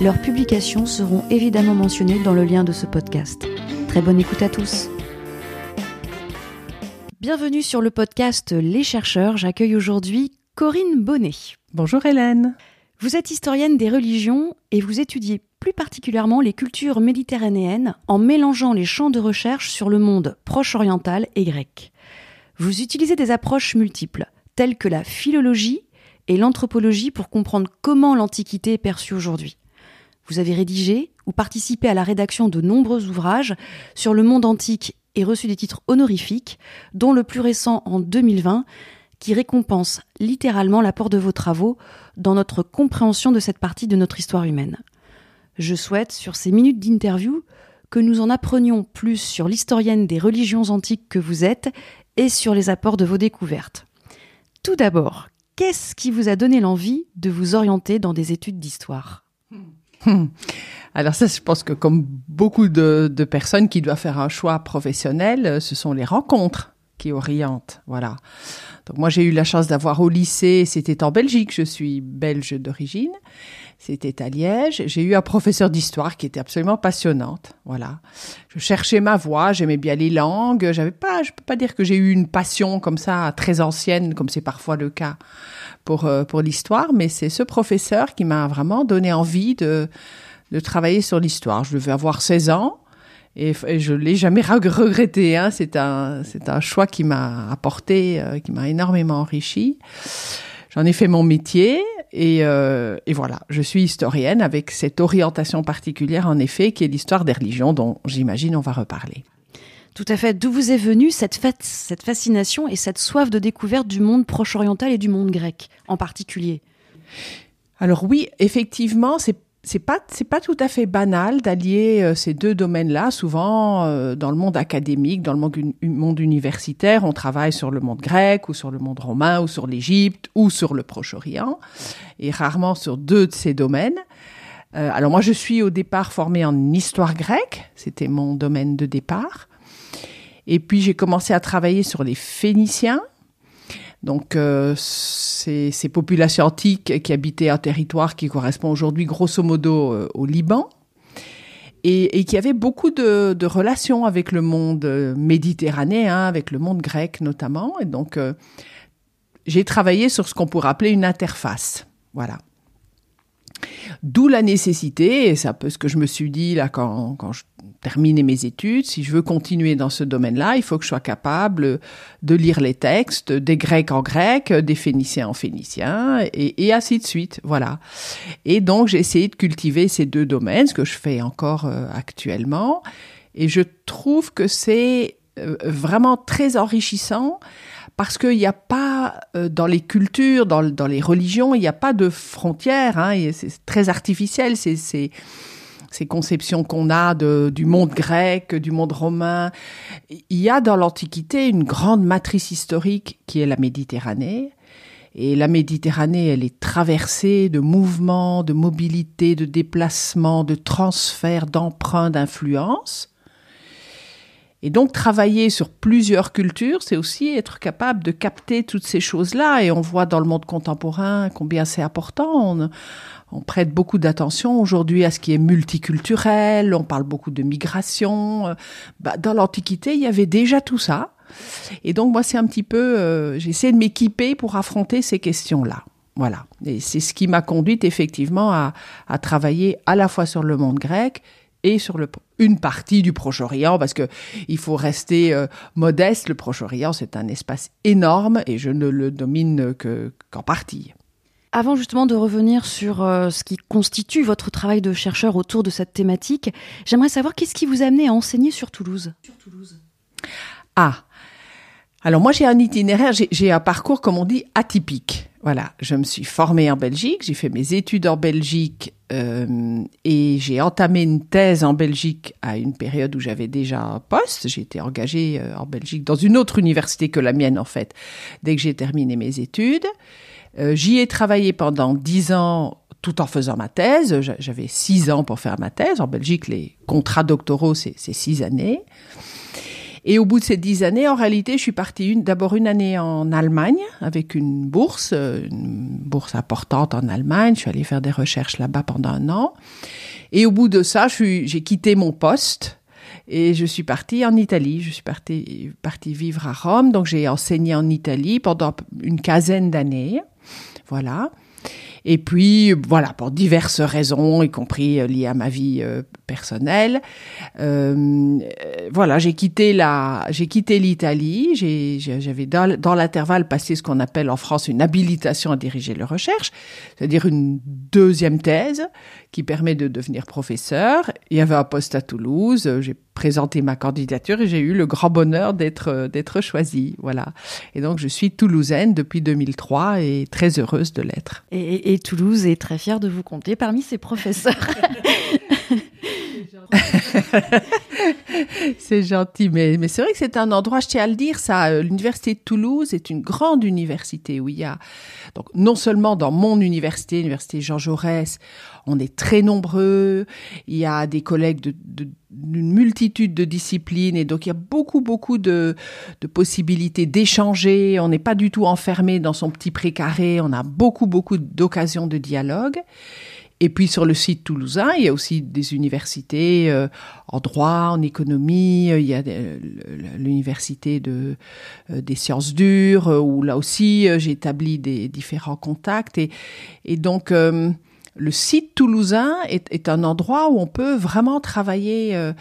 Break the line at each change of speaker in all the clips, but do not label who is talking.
leurs publications seront évidemment mentionnées dans le lien de ce podcast. Très bonne écoute à tous. Bienvenue sur le podcast Les chercheurs. J'accueille aujourd'hui Corinne Bonnet.
Bonjour Hélène.
Vous êtes historienne des religions et vous étudiez plus particulièrement les cultures méditerranéennes en mélangeant les champs de recherche sur le monde proche oriental et grec. Vous utilisez des approches multiples, telles que la philologie et l'anthropologie pour comprendre comment l'Antiquité est perçue aujourd'hui. Vous avez rédigé ou participé à la rédaction de nombreux ouvrages sur le monde antique et reçu des titres honorifiques, dont le plus récent en 2020, qui récompense littéralement l'apport de vos travaux dans notre compréhension de cette partie de notre histoire humaine. Je souhaite, sur ces minutes d'interview, que nous en apprenions plus sur l'historienne des religions antiques que vous êtes et sur les apports de vos découvertes. Tout d'abord, qu'est-ce qui vous a donné l'envie de vous orienter dans des études d'histoire?
Alors ça, je pense que comme beaucoup de, de, personnes qui doivent faire un choix professionnel, euh, ce sont les rencontres qui orientent. Voilà. Donc moi, j'ai eu la chance d'avoir au lycée, c'était en Belgique, je suis belge d'origine, c'était à Liège. J'ai eu un professeur d'histoire qui était absolument passionnante. Voilà. Je cherchais ma voie, j'aimais bien les langues. J'avais pas, je peux pas dire que j'ai eu une passion comme ça très ancienne, comme c'est parfois le cas pour euh, pour l'histoire, mais c'est ce professeur qui m'a vraiment donné envie de de travailler sur l'histoire. Je devais avoir 16 ans et, je l'ai jamais regretté. Hein. C'est un c'est un choix qui m'a apporté, euh, qui m'a énormément enrichi. J'en ai fait mon métier et, euh, et, voilà, je suis historienne avec cette orientation particulière en effet qui est l'histoire des religions dont j'imagine on va reparler.
Tout à fait. D'où vous est venue cette, cette fascination et cette soif de découverte du monde proche-oriental et du monde grec en particulier?
Alors oui, effectivement, c'est c'est pas c'est pas tout à fait banal d'allier euh, ces deux domaines-là. Souvent, euh, dans le monde académique, dans le monde, universitaire, on travaille sur le monde grec ou sur le monde romain ou sur l'Égypte ou sur le Proche-Orient, et rarement sur deux de ces domaines. Euh, alors moi, je suis au départ formée en histoire grecque, c'était mon domaine de départ. Et puis j'ai commencé à travailler sur les Phéniciens, donc, euh, ces, populations antiques qui habitaient un territoire qui correspond aujourd'hui grosso modo euh, au Liban et, et, qui avait beaucoup de, de, relations avec le monde euh, méditerranéen, avec le monde grec notamment. Et donc, euh, j'ai travaillé sur ce qu'on pourrait appeler une interface. Voilà. D'où la nécessité, et c'est un peu ce que je me suis dit là quand, quand je terminais mes études, si je veux continuer dans ce domaine-là, il faut que je sois capable de lire les textes des Grecs en grec, des Phéniciens en phénicien, et, ainsi de suite. Voilà. Et donc j'ai essayé de cultiver ces deux domaines, ce que je fais encore euh, actuellement, et je trouve que c'est euh, vraiment très enrichissant parce qu'il n'y a pas euh, dans les cultures, dans, les religions, il n'y a pas de frontières. Hein, c'est très artificiel. C'est ces conceptions qu'on a de, du monde grec, du monde romain. Il y a dans l'Antiquité une grande matrice historique qui est la Méditerranée. Et la Méditerranée, elle est traversée de mouvements, de mobilité, de déplacements, de transferts, d'emprunts, d'influences. Et donc travailler sur plusieurs cultures, c'est aussi être capable de capter toutes ces choses-là. Et on voit dans le monde contemporain combien c'est important. On, on, prête beaucoup d'attention aujourd'hui à ce qui est multiculturel. On parle beaucoup de migration. Bah, dans l'Antiquité, il y avait déjà tout ça. Et donc moi, c'est un petit peu, euh, j'essaie de m'équiper pour affronter ces questions-là. Voilà. Et c'est ce qui m'a conduite effectivement à, à travailler à la fois sur le monde grec et sur le, une partie du Proche-Orient, parce que il faut rester euh, modeste. Le Proche-Orient, c'est un espace énorme et je ne le domine que qu'en partie.
Avant justement de revenir sur euh, ce qui constitue votre travail de chercheur autour de cette thématique, j'aimerais savoir qu'est-ce qui vous a amené à enseigner sur Toulouse? Sur Toulouse.
Ah, alors moi j'ai un itinéraire, j'ai un parcours comme on dit atypique. Voilà, je me suis formée en Belgique, j'ai fait mes études en Belgique euh, et j'ai entamé une thèse en Belgique à une période où j'avais déjà un poste. J'ai été engagée euh, en Belgique dans une autre université que la mienne en fait, dès que j'ai terminé mes études. Euh, J'y ai travaillé pendant dix ans tout en faisant ma thèse. J'avais six ans pour faire ma thèse. En Belgique, les contrats doctoraux, c'est six années. Et au bout de ces dix années, en réalité, je suis partie d'abord une année en Allemagne avec une bourse, une bourse importante en Allemagne. Je suis allée faire des recherches là-bas pendant un an. Et au bout de ça, j'ai quitté mon poste et je suis partie en Italie. Je suis partie, partie vivre à Rome. Donc j'ai enseigné en Italie pendant une quinzaine d'années. Voilà. Et puis, voilà, pour diverses raisons, y compris euh, liées à ma vie euh, personnelle, euh, voilà, j'ai quitté la, j'ai quitté l'Italie. J'avais dans, dans l'intervalle passé ce qu'on appelle en France une habilitation à diriger les recherches, c'est-à-dire une deuxième thèse qui permet de devenir professeur. Il y avait un poste à Toulouse. J'ai présenté ma candidature et j'ai eu le grand bonheur d'être d'être choisie. Voilà. Et donc je suis toulousaine depuis 2003 et très heureuse de l'être.
Et, et, Toulouse est très fière de vous compter parmi ses professeurs.
c'est gentil, mais, c'est vrai que c'est un endroit, je tiens à le dire, ça, euh, l'université de Toulouse est une grande université où il y a, donc non seulement dans mon université, l'université Jean Jaurès, on est très nombreux, il y a des collègues de, d'une multitude de disciplines et donc il y a beaucoup beaucoup de, de possibilités d'échanger. On n'est pas du tout enfermé dans son petit précaré. On a beaucoup beaucoup d'occasions de dialogue. Et puis sur le site toulousain, il y a aussi des universités euh, en droit, en économie. Il y a euh, l'université de euh, des sciences dures où là aussi j'ai établi des différents contacts et, et donc le site toulousain est, un endroit où on peut vraiment travailler euh,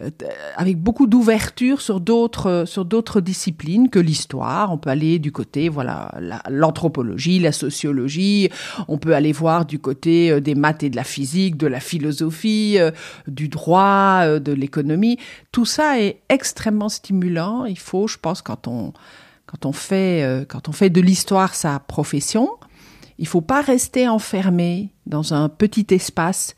euh, avec beaucoup d'ouverture sur d'autres sur d'autres disciplines que l'histoire. On peut aller du côté voilà l'anthropologie, la, sociologie. On peut aller voir du côté euh, des maths et de la physique, de la philosophie, du droit, de l'économie. Tout ça est extrêmement stimulant. Il faut, je pense, quand on quand on fait quand on fait de l'histoire sa profession, il faut pas rester enfermé dans un petit espace.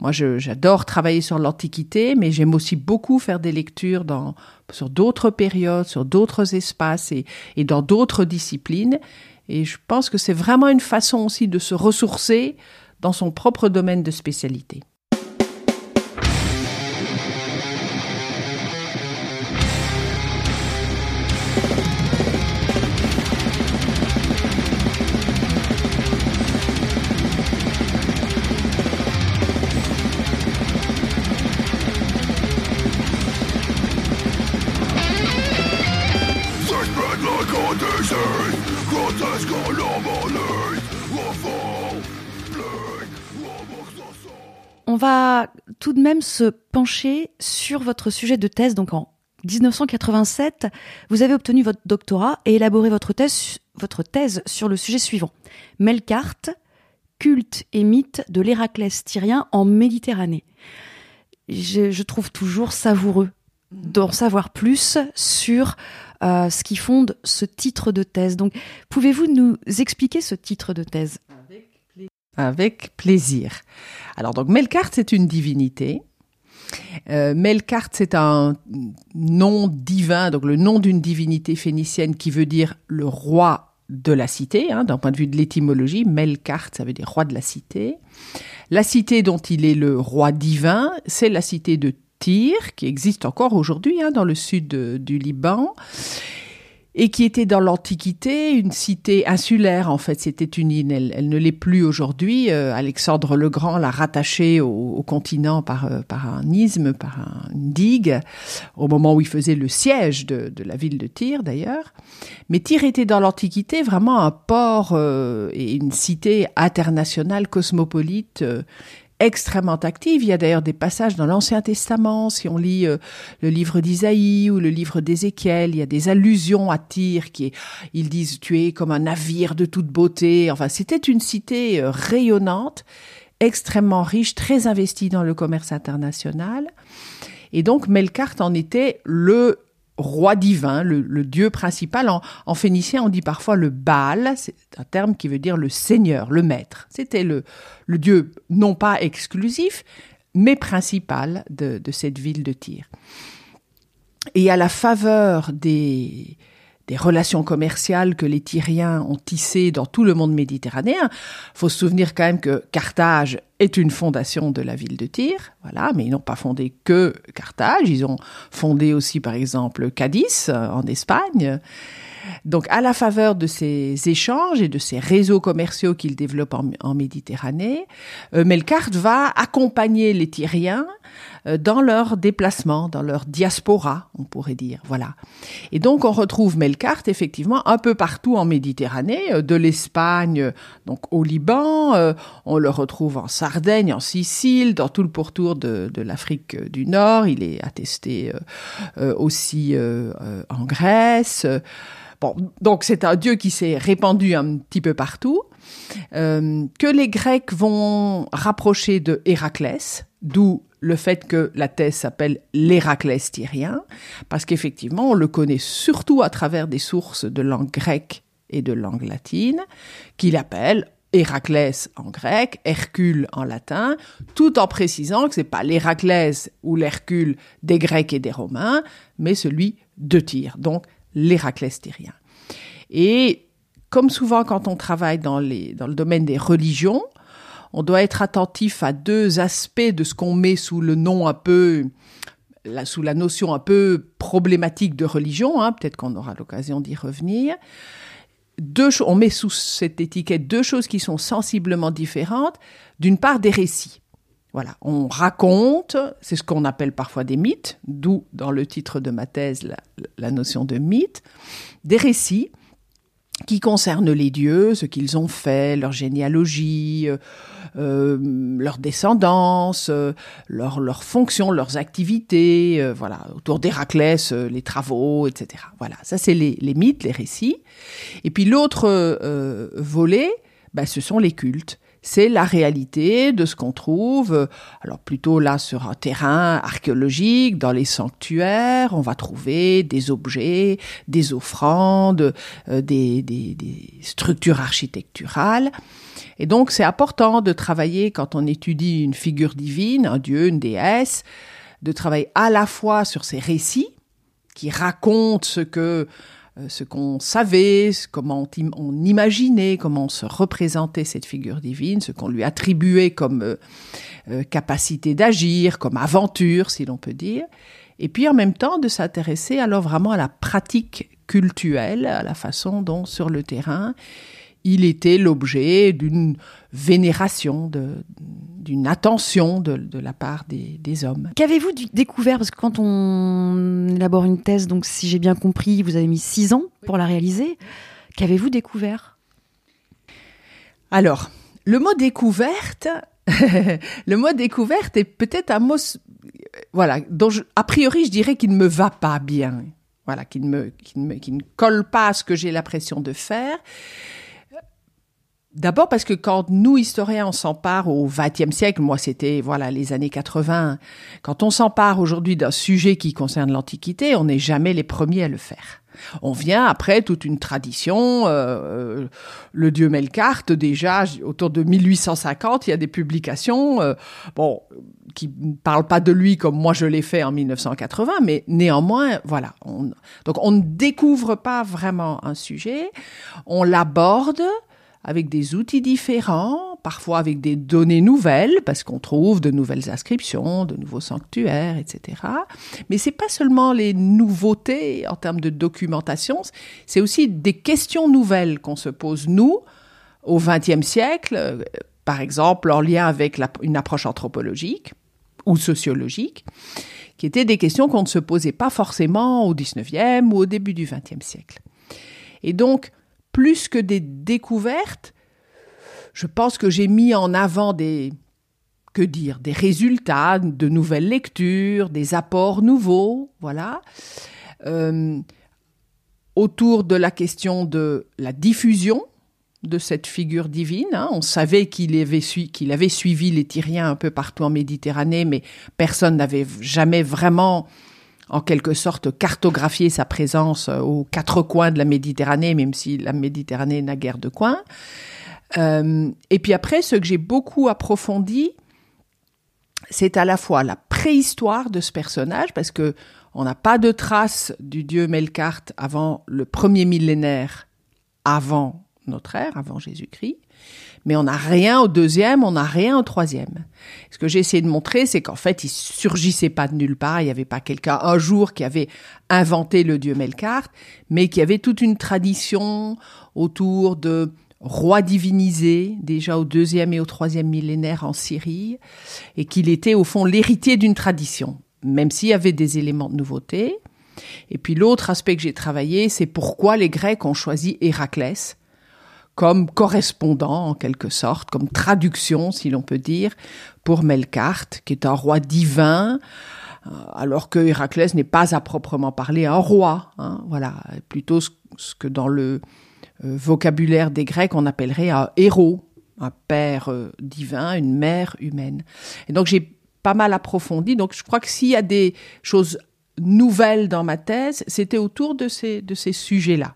Moi, j'adore travailler sur l'Antiquité, mais j'aime aussi beaucoup faire des lectures dans, sur d'autres périodes, sur d'autres espaces et, et dans d'autres disciplines. Et je pense que c'est vraiment une façon aussi de se ressourcer dans son propre domaine de spécialité.
Tout de même se pencher sur votre sujet de thèse. Donc en 1987, vous avez obtenu votre doctorat et élaboré votre thèse, votre thèse sur le sujet suivant. Melkart, culte et mythe de l'Héraclès tyrien en Méditerranée. Je, trouve toujours savoureux d'en savoir plus sur euh, ce qui fonde ce titre de thèse. Donc, pouvez-vous nous expliquer ce titre de thèse?
Avec plaisir. Alors donc Melkart, c'est une divinité. Euh, Melkart, c'est un nom divin, donc le nom d'une divinité phénicienne qui veut dire le roi de la cité, hein, d'un point de vue de l'étymologie. Melkart, ça veut dire roi de la cité. La cité dont il est le roi divin, c'est la cité de Tyr, qui existe encore aujourd'hui hein, dans le sud du Liban et qui était dans l'Antiquité une cité insulaire en fait. C'était une île, elle, ne l'est plus aujourd'hui. Euh, Alexandre le Grand l'a rattachée au, continent par, euh, par un isthme, par un, une digue, au moment où il faisait le siège de, de la ville de Tyr d'ailleurs. Mais Tyr était dans l'Antiquité vraiment un port euh, et une cité internationale cosmopolite extrêmement active. Il y a d'ailleurs des passages dans l'Ancien Testament, si on lit euh, le livre d'Isaïe ou le livre d'Ézéchiel, il y a des allusions à Tyr qui ils disent tu es comme un navire de toute beauté. Enfin, c'était une cité euh, rayonnante, extrêmement riche, très investie dans le commerce international. Et donc Melkart en était le roi divin, le, dieu principal. En, phénicien, on dit parfois le Baal, c'est un terme qui veut dire le seigneur, le maître. C'était le, dieu non pas exclusif, mais principal de, de cette ville de Tyr. Et à la faveur des, des relations commerciales que les Tyriens ont tissées dans tout le monde méditerranéen. Faut se souvenir quand même que Carthage est une fondation de la ville de Tyr, voilà, mais ils n'ont pas fondé que Carthage, ils ont fondé aussi par exemple Cadiz euh, en Espagne. Donc, à la faveur de ces échanges et de ces réseaux commerciaux qu'il développe en, Méditerranée, euh, Melkart va accompagner les Tyriens dans leur déplacement, dans leur diaspora, on pourrait dire. Voilà. Et donc, on retrouve Melkart effectivement un peu partout en Méditerranée, euh, de l'Espagne, donc au Liban, on le retrouve en Sardaigne, en Sicile, dans tout le pourtour de, de l'Afrique du Nord. Il est attesté aussi en Grèce donc c'est un dieu qui s'est répandu un petit peu partout, euh, que les Grecs vont rapprocher de Héraclès, d'où le fait que la thèse s'appelle l'Héraclès tyrien, parce qu'effectivement, on le connaît surtout à travers des sources de langue grecque et de langue latine, qu'il appelle Héraclès en grec, Hercule en latin, tout en précisant que c'est pas l'Héraclès ou l'Hercule des Grecs et des Romains, mais celui de Tyr. Donc, l'Héraclès tyrien. Et comme souvent quand on travaille dans, le domaine des religions, on doit être attentif à deux aspects de ce qu'on met sous le nom un peu, sous la notion un peu problématique de religion. Hein, peut-être qu'on aura l'occasion d'y revenir. Deux, on met sous cette étiquette deux choses qui sont sensiblement différentes. D'une part, des récits. Voilà, on raconte, c'est ce qu'on appelle parfois des mythes, d'où dans le titre de ma thèse la, notion de mythe, des récits qui concernent les dieux, ce qu'ils ont fait, leur généalogie, euh, leur descendance, euh, leur, leur fonction, leurs activités, voilà, autour d'Héraclès, les travaux, etc. Voilà, ça c'est les, les, mythes, les récits. Et puis l'autre volet, bah, ce sont les cultes c'est la réalité de ce qu'on trouve, alors plutôt là sur un terrain archéologique, dans les sanctuaires, on va trouver des objets, des offrandes, euh, des, des, des structures architecturales. Et donc c'est important de travailler quand on étudie une figure divine, un dieu, une déesse, de travailler à la fois sur ces récits qui racontent ce que euh, ce qu'on savait, comment on imaginait, comment on se représentait cette figure divine, ce qu'on lui attribuait comme euh, euh, capacité d'agir, comme aventure, si l'on peut dire. Et puis en même temps de s'intéresser alors vraiment à la pratique cultuelle, à la façon dont sur le terrain il était l'objet d'une vénération, d'une attention de, la part des, hommes.
Qu'avez-vous découvert? Parce que quand on élabore une thèse, donc si j'ai bien compris, vous avez mis six ans pour la réaliser. Qu'avez-vous découvert?
Alors, le mot découverte, le mot découverte est peut-être un mot, voilà, dont a priori je dirais qu'il ne me va pas bien. Voilà, qui ne, qui ne colle pas à ce que j'ai l'impression de faire. D'abord parce que quand nous, historiens, on s'empare au XXe siècle, moi c'était voilà les années 80, quand on s'empare aujourd'hui d'un sujet qui concerne l'Antiquité, on n'est jamais les premiers à le faire. On vient après toute une tradition. Euh, le dieu Melkart, déjà autour de 1850, il y a des publications, euh, bon, qui ne parlent pas de lui comme moi je l'ai fait en 1980, mais néanmoins, voilà. donc on ne découvre pas vraiment un sujet, on l'aborde avec des outils différents, parfois avec des données nouvelles, parce qu'on trouve de nouvelles inscriptions, de nouveaux sanctuaires, etc. Mais c'est pas seulement les nouveautés en termes de documentation, c'est aussi des questions nouvelles qu'on se pose nous au XXe siècle, euh, par exemple en lien avec une approche anthropologique ou sociologique, qui étaient des questions qu'on ne se posait pas forcément au XIXe ou au début du XXe siècle. Et donc, plus que des découvertes, je pense que j'ai mis en avant des, que dire, des résultats, de nouvelles lectures, des apports nouveaux, voilà, euh, autour de la question de la diffusion de cette figure divine. Hein. On savait qu'il avait, qu'il avait suivi les Tyriens un peu partout en Méditerranée, mais personne n'avait jamais vraiment en quelque sorte cartographier sa présence aux quatre coins de la Méditerranée, même si la Méditerranée n'a guère de coins. Euh, et puis après, ce que j'ai beaucoup approfondi, c'est à la fois la préhistoire de ce personnage, parce que on n'a pas de traces du dieu Melkart avant le premier millénaire avant notre ère, avant Jésus-Christ mais on n'a rien au deuxième, on n'a rien au troisième. Ce que j'ai essayé de montrer, c'est qu'en fait, il surgissait pas de nulle part, il n'y avait pas quelqu'un un jour qui avait inventé le dieu Melkart, mais qui avait toute une tradition autour de rois divinisés, déjà au deuxième et au troisième millénaire en Syrie, et qu'il était au fond l'héritier d'une tradition, même s'il y avait des éléments de nouveauté. Et puis l'autre aspect que j'ai travaillé, c'est pourquoi les Grecs ont choisi Héraclès comme correspondant en quelque sorte, comme traduction si l'on peut dire, pour Melkart, qui est un roi divin, euh, alors que Héraclès n'est pas à proprement parler un roi, hein, voilà, plutôt ce, que dans le euh, vocabulaire des Grecs on appellerait un héros, un père euh, divin, une mère humaine. Et donc j'ai pas mal approfondi, donc je crois que s'il y a des choses nouvelles dans ma thèse, c'était autour de ces, de ces sujets-là.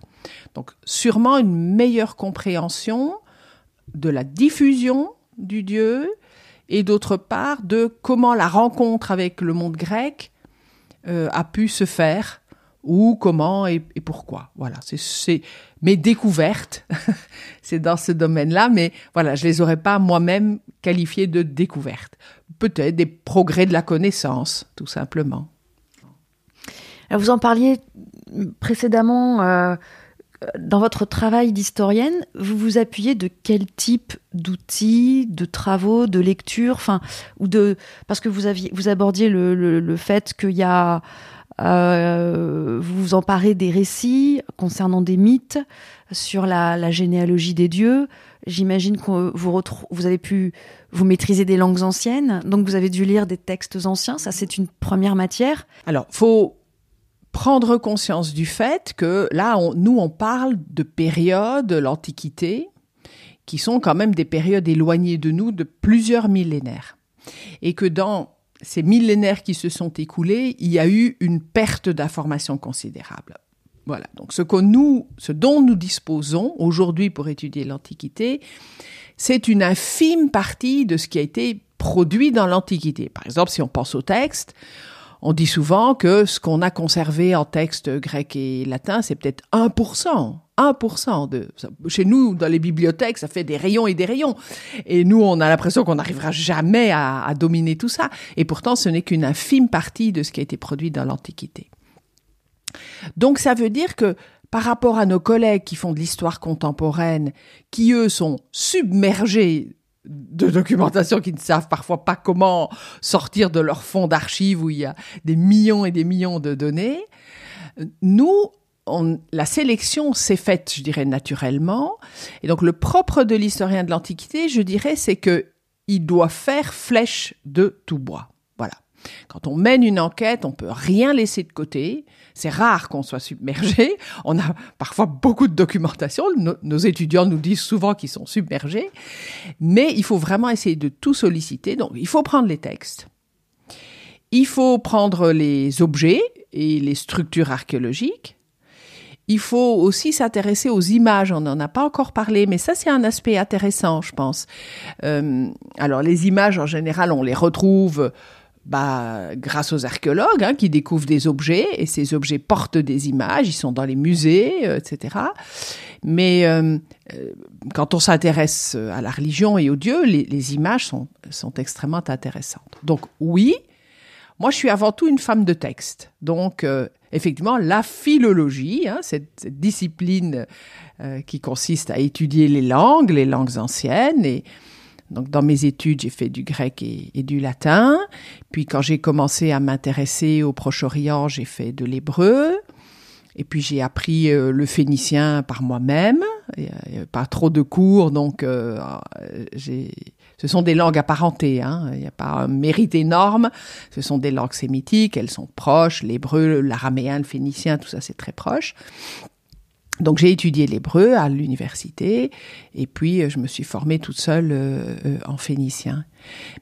Donc sûrement une meilleure compréhension de la diffusion du Dieu et d'autre part de comment la rencontre avec le monde grec euh, a pu se faire ou comment et, pourquoi. Voilà, c'est mes découvertes, c'est dans ce domaine-là, mais voilà, je les aurais pas moi-même qualifiées de découvertes. Peut-être des progrès de la connaissance, tout simplement.
vous en parliez précédemment. Euh, dans votre travail d'historienne, vous vous appuyez de quel type d'outils, de travaux, de lectures, enfin, ou de parce que vous aviez, vous abordiez le, le, fait qu'il y a, euh, vous vous emparez des récits concernant des mythes sur la, la généalogie des dieux. J'imagine que vous vous avez pu vous maîtriser des langues anciennes, donc vous avez dû lire des textes anciens. Ça, c'est une première matière.
Alors, faut prendre conscience du fait que là, nous, on parle de périodes, de l'Antiquité, qui sont quand même des périodes éloignées de nous de plusieurs millénaires. Et que dans ces millénaires qui se sont écoulés, il y a eu une perte d'informations considérable. Voilà. Donc, ce que nous, ce dont nous disposons aujourd'hui pour étudier l'Antiquité, c'est une infime partie de ce qui a été produit dans l'Antiquité. Par exemple, si on pense au texte, on dit souvent que ce qu'on a conservé en texte grec et latin, c'est peut-être 1%. 1% de chez nous dans les bibliothèques ça fait des rayons et des rayons. Et nous on a l'impression qu'on n'arrivera jamais à, dominer tout ça. Et pourtant ce n'est qu'une infime partie de ce qui a été produit dans l'antiquité. Donc ça veut dire que par rapport à nos collègues qui font de l'histoire contemporaine qui eux sont submergés de documentation qui ne savent parfois pas comment sortir de leur fond d'archives où il y a des millions et des millions de données. Nous, on, la sélection s'est faite, je dirais, naturellement. Et donc, le propre de l'historien de l'Antiquité, je dirais, c'est que il doit faire flèche de tout bois. Quand on mène une enquête, on peut rien laisser de côté. C'est rare qu'on soit submergé. On a parfois beaucoup de documentation. Nos, étudiants nous disent souvent qu'ils sont submergés. Mais il faut vraiment essayer de tout solliciter. Donc, il faut prendre les textes. Il faut prendre les objets et les structures archéologiques. Il faut aussi s'intéresser aux images. On n'en a pas encore parlé, mais ça c'est un aspect intéressant, je pense. Euh, alors les images en général, on les retrouve bah, grâce aux archéologues hein, qui découvrent des objets et ces objets portent des images, ils sont dans les musées, euh, etc. Mais euh, euh, quand on s'intéresse à la religion et aux dieux, les, images sont, sont extrêmement intéressantes. Donc oui, moi je suis avant tout une femme de texte. Donc effectivement, la philologie, hein, cette, cette, discipline qui consiste à étudier les langues, les langues anciennes et donc dans mes études, j'ai fait du grec et, du latin. Puis quand j'ai commencé à m'intéresser au Proche-Orient, j'ai fait de l'hébreu. Et puis j'ai appris euh, le phénicien par moi-même. A pas trop de cours, donc euh, ce sont des langues apparentées. Hein. Il n'y a pas un mérite énorme. Ce sont des langues sémitiques, elles sont proches. L'hébreu, l'araméen, le phénicien, tout ça c'est très proche. Donc j'ai étudié l'hébreu à l'université et puis euh, je me suis formée toute seule euh, euh, en phénicien.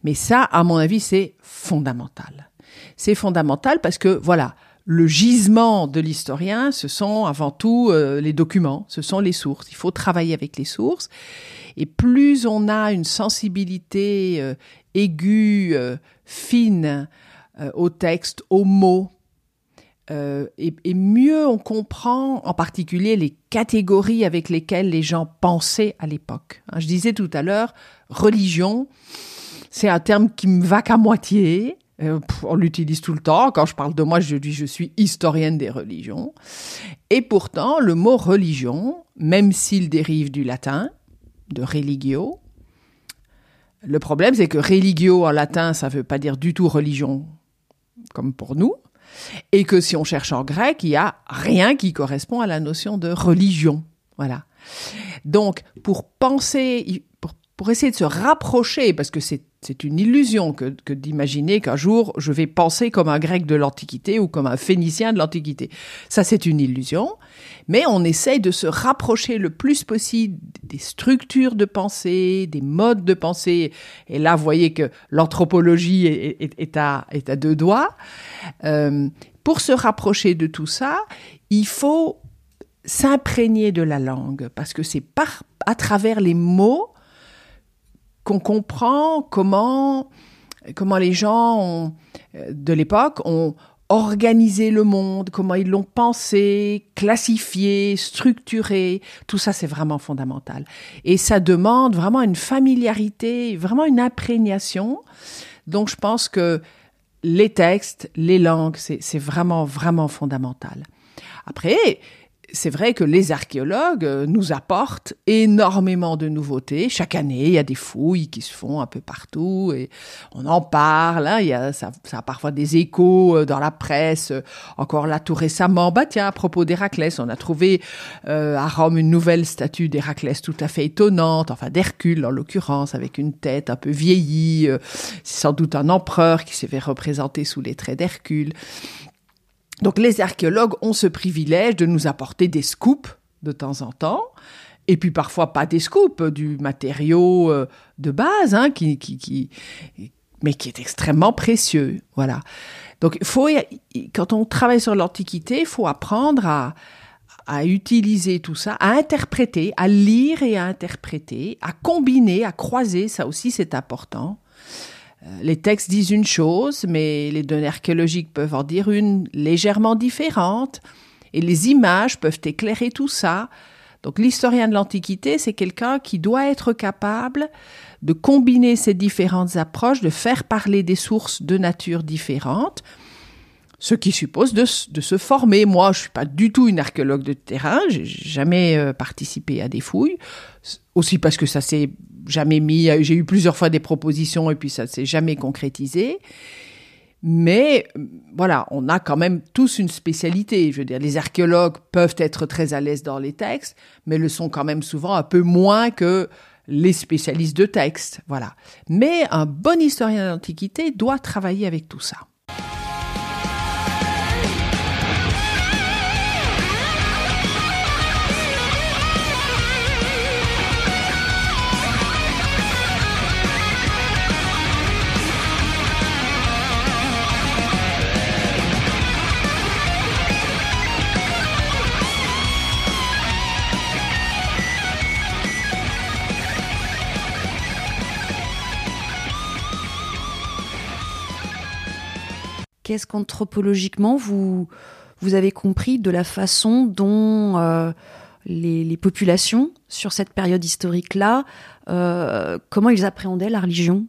Mais ça, à mon avis, c'est fondamental. C'est fondamental parce que voilà, le gisement de l'historien, ce sont avant tout euh, les documents, ce sont les sources. Il faut travailler avec les sources. Et plus on a une sensibilité euh, aiguë, euh, fine au texte, aux mots, et, et, mieux on comprend en particulier les catégories avec lesquelles les gens pensaient à l'époque. Hein, je disais tout à l'heure, religion, c'est un terme qui me va qu'à moitié. Euh, on l'utilise tout le temps. Quand je parle de moi, je dis je suis historienne des religions. Et pourtant, le mot religion, même s'il dérive du latin, de religio, le problème c'est que religio en latin, ça ne veut pas dire du tout religion, comme pour nous. Et que si on cherche en grec, il n'y a rien qui correspond à la notion de religion. Voilà. Donc, pour penser, pour essayer de se rapprocher, parce que c'est une illusion que, que d'imaginer qu'un jour je vais penser comme un grec de l'Antiquité ou comme un phénicien de l'Antiquité. Ça, c'est une illusion. Mais on essaye de se rapprocher le plus possible des structures de pensée, des modes de pensée. Et là, vous voyez que l'anthropologie est, est, est, à, est à deux doigts. Euh, pour se rapprocher de tout ça, il faut s'imprégner de la langue, parce que c'est par à travers les mots qu'on comprend comment, comment les gens ont, euh, de l'époque ont organisé le monde, comment ils l'ont pensé, classifié, structuré. Tout ça, c'est vraiment fondamental. Et ça demande vraiment une familiarité, vraiment une imprégnation. Donc, je pense que les textes, les langues, c'est vraiment, vraiment fondamental. Après, c'est vrai que les archéologues euh, nous apportent énormément de nouveautés. Chaque année, il y a des fouilles qui se font un peu partout et on en parle. Hein. Il y a, ça, ça, a parfois des échos euh, dans la presse. Encore là, tout récemment, bah tiens, à propos d'Héraclès, on a trouvé euh, à Rome une nouvelle statue d'Héraclès tout à fait étonnante, enfin d'Hercule en l'occurrence, avec une tête un peu vieillie. C'est sans doute un empereur qui s'est fait représenter sous les traits d'Hercule. Donc les archéologues ont ce privilège de nous apporter des scoops de temps en temps, et puis parfois pas des scoops, du matériau euh, de base, hein, qui, mais qui est extrêmement précieux. Voilà. Donc faut, quand on travaille sur l'Antiquité, il faut apprendre à, à utiliser tout ça, à interpréter, à lire et à interpréter, à combiner, à croiser, ça aussi c'est important. Euh, les textes disent une chose, mais les données archéologiques peuvent en dire une légèrement différente, et les images peuvent éclairer tout ça. Donc l'historien de l'Antiquité, c'est quelqu'un qui doit être capable de combiner ces différentes approches, de faire parler des sources de nature différentes, ce qui suppose de, se former. Moi, je suis pas du tout une archéologue de terrain, j'ai jamais euh, participé à des fouilles, aussi parce que ça s'est jamais mis. J'ai eu plusieurs fois des propositions et puis ça s'est jamais concrétisé. Mais voilà, on a quand même tous une spécialité. Je veux dire, les archéologues peuvent être très à l'aise dans les textes, mais le sont quand même souvent un peu moins que les spécialistes de texte. Voilà. Mais un bon historien d'Antiquité doit travailler avec tout ça.
Qu'est-ce qu'anthropologiquement vous, vous avez compris de la façon dont euh, les, populations, sur cette période historique-là, euh, comment ils appréhendaient la religion?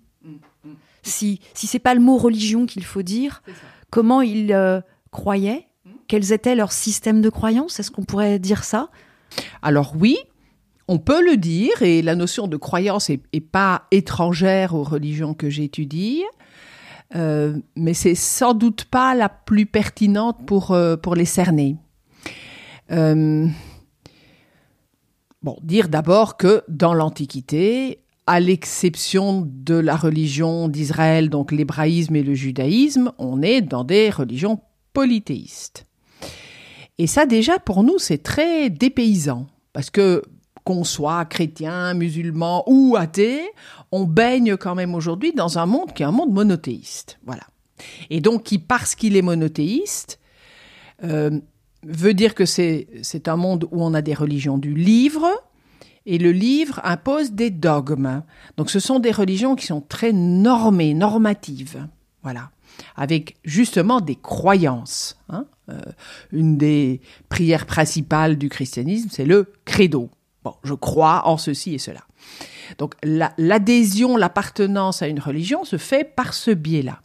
Si, si c'est pas le mot religion qu'il faut dire, comment ils euh, croyaient? Quels étaient leurs systèmes de croyance? Est-ce qu'on pourrait dire ça?
Alors oui, on peut le dire, et la notion de croyance est, est pas étrangère aux religions que j'étudie. Euh, mais c'est sans doute pas la plus pertinente pour, euh, pour les cerner. Euh, bon, dire d'abord que dans l'Antiquité, à l'exception de la religion d'Israël, donc l'hébraïsme et le judaïsme, on est dans des religions polythéistes. Et ça déjà, pour nous, c'est très dépaysant, parce que qu'on soit chrétien, musulman ou athée, on baigne quand même aujourd'hui dans un monde qui est un monde monothéiste. Voilà. Et donc, qui, parce qu'il est monothéiste, euh, veut dire que c'est un monde où on a des religions du livre, et le livre impose des dogmes. Donc ce sont des religions qui sont très normées, normatives. Voilà. Avec justement des croyances. Hein. Euh, une des prières principales du christianisme, c'est le credo. Bon, je crois en ceci et cela. Donc l'adhésion, l'appartenance à une religion se fait par ce biais-là.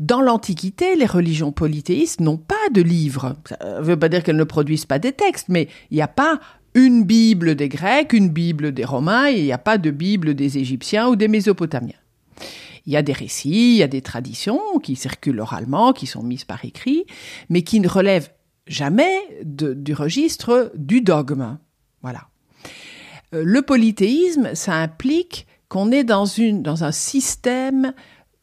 Dans l'Antiquité, les religions polythéistes n'ont pas de livre. Ça ne veut pas dire qu'elles ne produisent pas des textes, mais il n'y a pas une Bible des Grecs, une Bible des Romains, et il n'y a pas de Bible des Égyptiens ou des Mésopotamiens. Il y a des récits, il y a des traditions qui circulent oralement, qui sont mises par écrit, mais qui ne relèvent jamais du registre du dogme. Voilà. Euh, le polythéisme, ça implique qu'on est dans, un système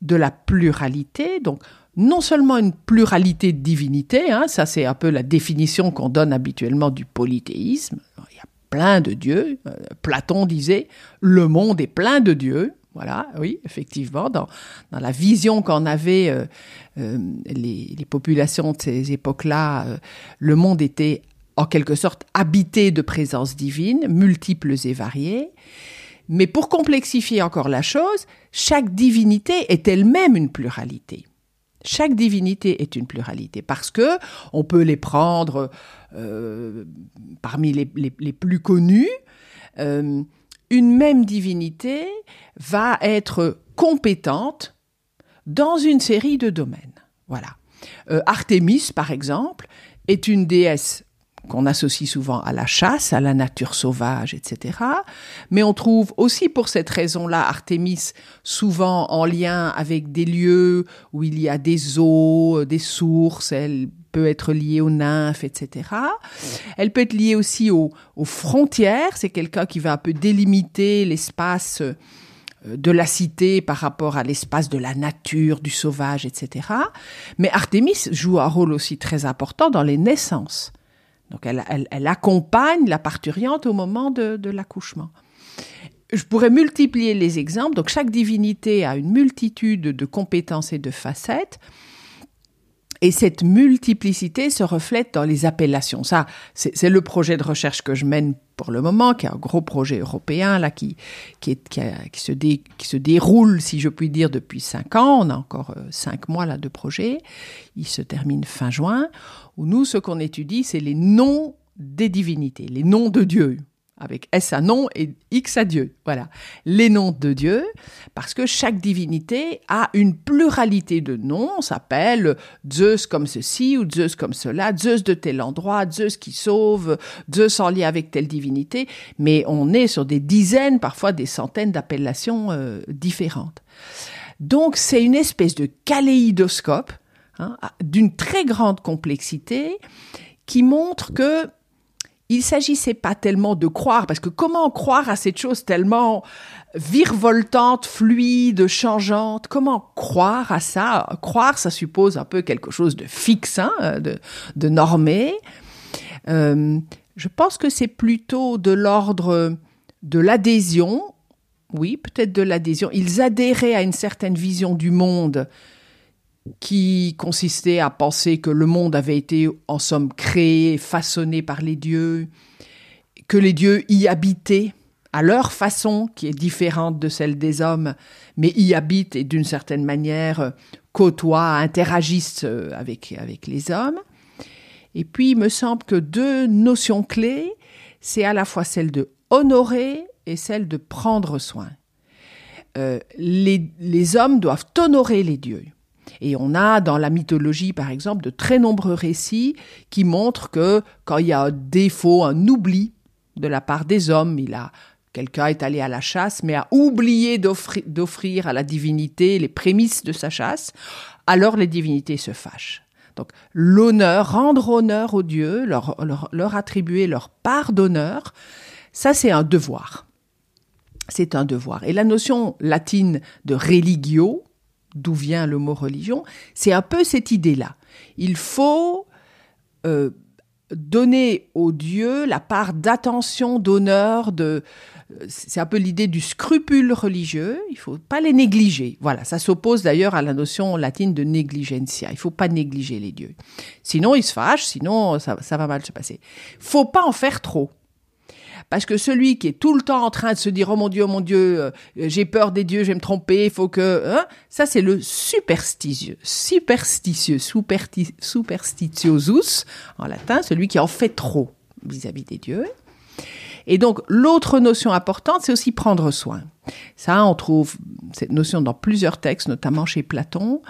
de la pluralité, donc non seulement une pluralité de divinités, hein, ça c'est un peu la définition qu'on donne habituellement du polythéisme, il y a plein de dieux, euh, Platon disait, le monde est plein de dieux, voilà, oui, effectivement, dans, la vision qu'en avaient euh, euh, les, populations de ces époques-là, le monde était en quelque sorte habité de présence divine, multiples et variées. Mais pour complexifier encore la chose, chaque divinité est elle-même une pluralité. Chaque divinité est une pluralité parce que on peut les prendre euh, parmi les, les, plus connus. Euh, une même divinité va être compétente dans une série de domaines. Voilà. Euh, Artémis, par exemple, est une déesse qu'on associe souvent à la chasse, à la nature sauvage, etc. Mais on trouve aussi pour cette raison-là Artémis souvent en lien avec des lieux où il y a des eaux, des sources, elle peut être liée aux nymphes, etc. Elle peut être liée aussi aux, frontières, c'est quelqu'un qui va un peu délimiter l'espace euh, de la cité par rapport à l'espace de la nature, du sauvage, etc. Mais Artémis joue un rôle aussi très important dans les naissances. Donc elle, elle, accompagne la parturiente au moment de, de l'accouchement. Je pourrais multiplier les exemples. Donc chaque divinité a une multitude de compétences et de facettes. Et cette multiplicité se reflète dans les appellations. Ça, c'est le projet de recherche que je mène pour le moment, qui est un gros projet européen là, qui, qui, qui, se, dé, qui se déroule, si je puis dire, depuis cinq ans. On a encore euh, cinq mois là de projet. Il se termine fin juin. Nous, ce qu'on étudie, c'est les noms des divinités, les noms de Dieu avec S à nom et X à Dieu. Voilà. Les noms de Dieu, parce que chaque divinité a une pluralité de noms. On s'appelle Zeus comme ceci ou Zeus comme cela, Zeus de tel endroit, Zeus qui sauve, Zeus en lien avec telle divinité. Mais on est sur des dizaines, parfois des centaines d'appellations euh, différentes. Donc c'est une espèce de kaléidoscope hein, d'une très grande complexité qui montre que il s'agissait pas tellement de croire, parce que comment croire à cette chose tellement virevoltante, fluide, changeante Comment croire à ça? Croire, ça suppose un peu quelque chose de fixe, hein, de, de normé. Euh, je pense que c'est plutôt de l'ordre de l'adhésion. Oui, peut-être de l'adhésion. Ils adhéraient à une certaine vision du monde qui consistait à penser que le monde avait été en somme créé, façonné par les dieux, que les dieux y habitaient à leur façon, qui est différente de celle des hommes, mais y habitent et d'une certaine manière côtoient, interagissent euh, avec, avec les hommes. Et puis, il me semble que deux notions clés, c'est à la fois celle de honorer et celle de prendre soin. Euh, les, les hommes doivent honorer les dieux. Et on a dans la mythologie, par exemple, de très nombreux récits qui montrent que quand il y a un défaut, un oubli de la part des hommes, il a quelqu'un est allé à la chasse, mais a oublié d'offrir à la divinité les prémices de sa chasse, alors les divinités se fâchent. Donc l'honneur, rendre honneur aux dieux, leur, attribuer leur part d'honneur, ça c'est un devoir. C'est un devoir. Et la notion latine de religio, d'où vient le mot religion, c'est un peu cette idée-là. Il faut euh, donner aux dieux la part d'attention, d'honneur, de c'est un peu l'idée du scrupule religieux. Il faut pas les négliger. Voilà, ça s'oppose d'ailleurs à la notion latine de negligentia. Il faut pas négliger les dieux. Sinon, ils se fâchent. Sinon, ça, ça va mal se passer. Faut pas en faire trop. Parce que celui qui est tout le temps en train de se dire oh mon Dieu, oh mon Dieu, euh, j'ai peur des dieux, je vais me tromper, il faut que hein, ça c'est le superstitieux, superstitieux, supersti superstitiosus en latin, celui qui en fait trop vis-à-vis des dieux. Et donc l'autre notion importante, c'est aussi prendre soin. Ça, on trouve cette notion dans plusieurs textes, notamment chez Platon,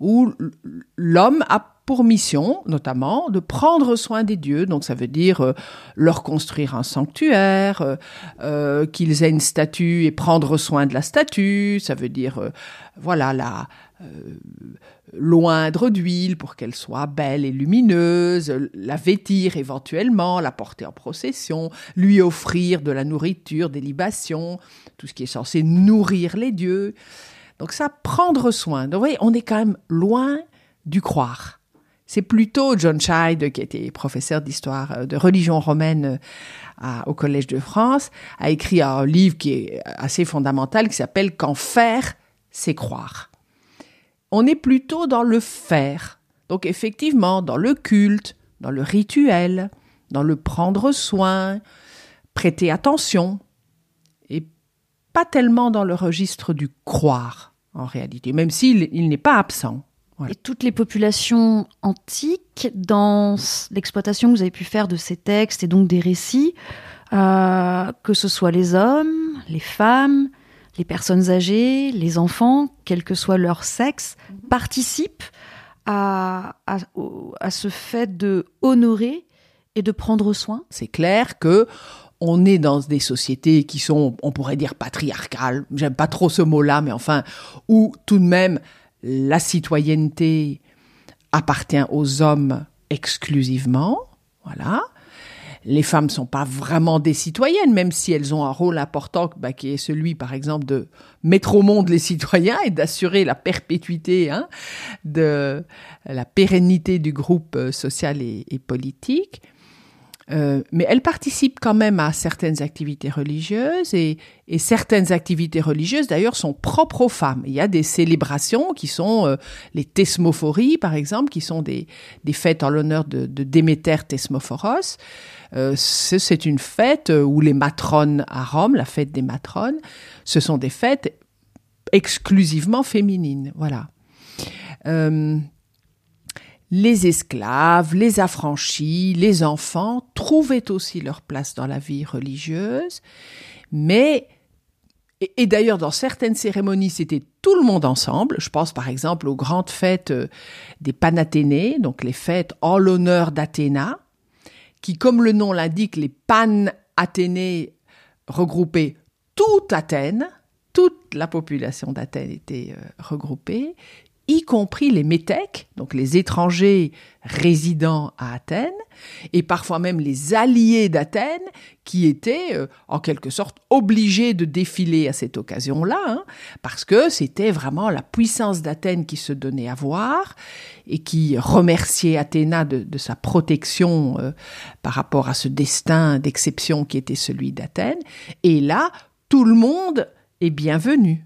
où l'homme a pour mission, notamment, de prendre soin des dieux. Donc ça veut dire euh, leur construire un sanctuaire, euh, euh, qu'ils aient une statue et prendre soin de la statue. Ça veut dire, voilà, la loindre d'huile pour qu'elle soit belle et lumineuse, la vêtir éventuellement, la porter en procession, lui offrir de la nourriture, des libations, tout ce qui est censé nourrir les dieux. Donc ça, prendre soin. Donc vous voyez, on est quand même loin du croire. C'est plutôt John Child, qui était professeur d'histoire euh, de religion romaine euh, au Collège de France, a écrit un livre qui est assez fondamental qui s'appelle Qu'en faire, c'est croire. On est plutôt dans le faire. Donc effectivement, dans le culte, dans le rituel, dans le prendre soin, prêter attention, et pas tellement dans le registre du croire, en réalité, même s'il n'est pas absent.
Et toutes les populations antiques, dans l'exploitation que vous avez pu faire de ces textes et donc des récits, euh, que ce soit les hommes, les femmes, les personnes âgées, les enfants, quel que soit leur sexe, mhm. participent à, à, ce fait de honorer et de prendre soin.
C'est clair que on est dans des sociétés qui sont, on pourrait dire patriarcales. J'aime pas trop ce mot-là, mais enfin, où tout de même la citoyenneté appartient aux hommes exclusivement, voilà. Les femmes sont pas vraiment des citoyennes, même si elles ont un rôle important, bah, qui est celui, par exemple, de mettre au monde les citoyens et d'assurer la perpétuité, hein, de la pérennité du groupe euh, social et politique. Euh, mais elle participe quand même à certaines activités religieuses et, certaines activités religieuses d'ailleurs sont propres aux femmes. Il y a des célébrations qui sont euh, les thesmophories par exemple, qui sont des, fêtes en l'honneur de, Déméter Thesmophoros. Euh, c'est une fête où les matrones à Rome, la fête des matrones, ce sont des fêtes exclusivement féminines. Voilà les esclaves, les affranchis, les enfants trouvaient aussi leur place dans la vie religieuse, mais et, d'ailleurs, dans certaines cérémonies, c'était tout le monde ensemble. Je pense par exemple aux grandes fêtes euh, des Panathénées, donc les fêtes en l'honneur d'Athéna, qui, comme le nom l'indique, les Pan-Athénées regroupaient toute Athènes, toute la population d'Athènes était euh, regroupée, y compris les métèques, donc les étrangers résidant à Athènes, et parfois même les alliés d'Athènes, qui étaient euh, en quelque sorte obligés de défiler à cette occasion-là, hein, parce que c'était vraiment la puissance d'Athènes qui se donnait à voir, et qui remerciait Athéna de, sa protection euh, par rapport à ce destin d'exception qui était celui d'Athènes. Et là, tout le monde est bienvenu.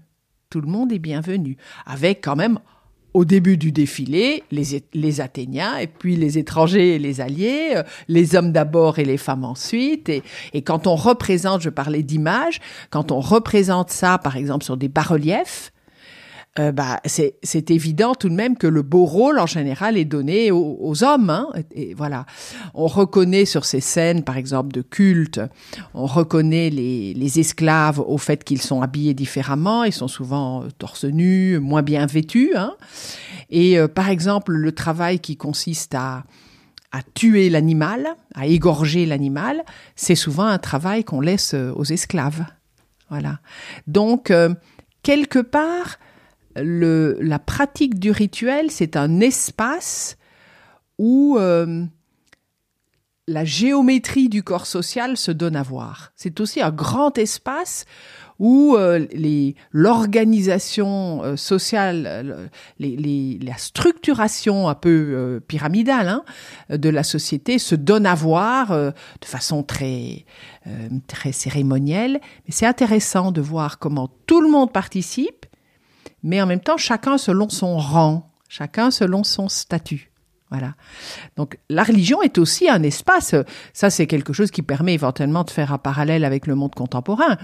Tout le monde est bienvenu, avec quand même au début du défilé, les, les Athéniens, et puis les étrangers et les alliés, euh, les hommes d'abord et les femmes ensuite. Et, et quand on représente, je parlais d'image, quand on représente ça, par exemple, sur des bas-reliefs, euh, bah, c'est évident tout de même que le beau rôle en général est donné aux, hommes. Hein, et, voilà, on reconnaît sur ces scènes, par exemple de culte, on reconnaît les, esclaves au fait qu'ils sont habillés différemment, ils sont souvent euh, torse nu, moins bien vêtus. Hein, et euh, par exemple, le travail qui consiste à à tuer l'animal, à égorger l'animal, c'est souvent un travail qu'on laisse aux esclaves. Voilà. Donc, quelque part, la pratique du rituel, c'est un espace où euh, la géométrie du corps social se donne à voir. C'est aussi un grand espace où euh, l'organisation euh, sociale, la structuration un peu pyramidale hein, de la société se donne à voir de façon très, très cérémonielle. Mais c'est intéressant de voir comment tout le monde participe, mais en même temps chacun selon son rang, chacun selon son statut. Voilà. Donc la religion est aussi un espace. Ça, c'est quelque chose qui permet éventuellement de faire un parallèle avec le monde contemporain.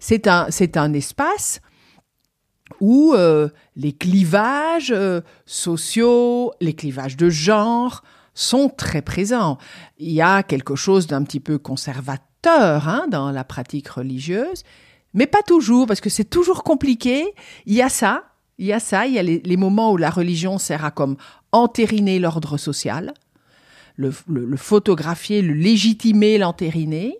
C'est un, c'est un espace où euh, les clivages euh, sociaux, les clivages de genre sont très présents. Il y a quelque chose d'un petit peu conservateur hein, dans la pratique religieuse, mais pas toujours, parce que c'est toujours compliqué. Il y a ça, il y a ça, il y a les, moments où la religion sert à comme entériner l'ordre social, le, photographier, le légitimer, l'entériner.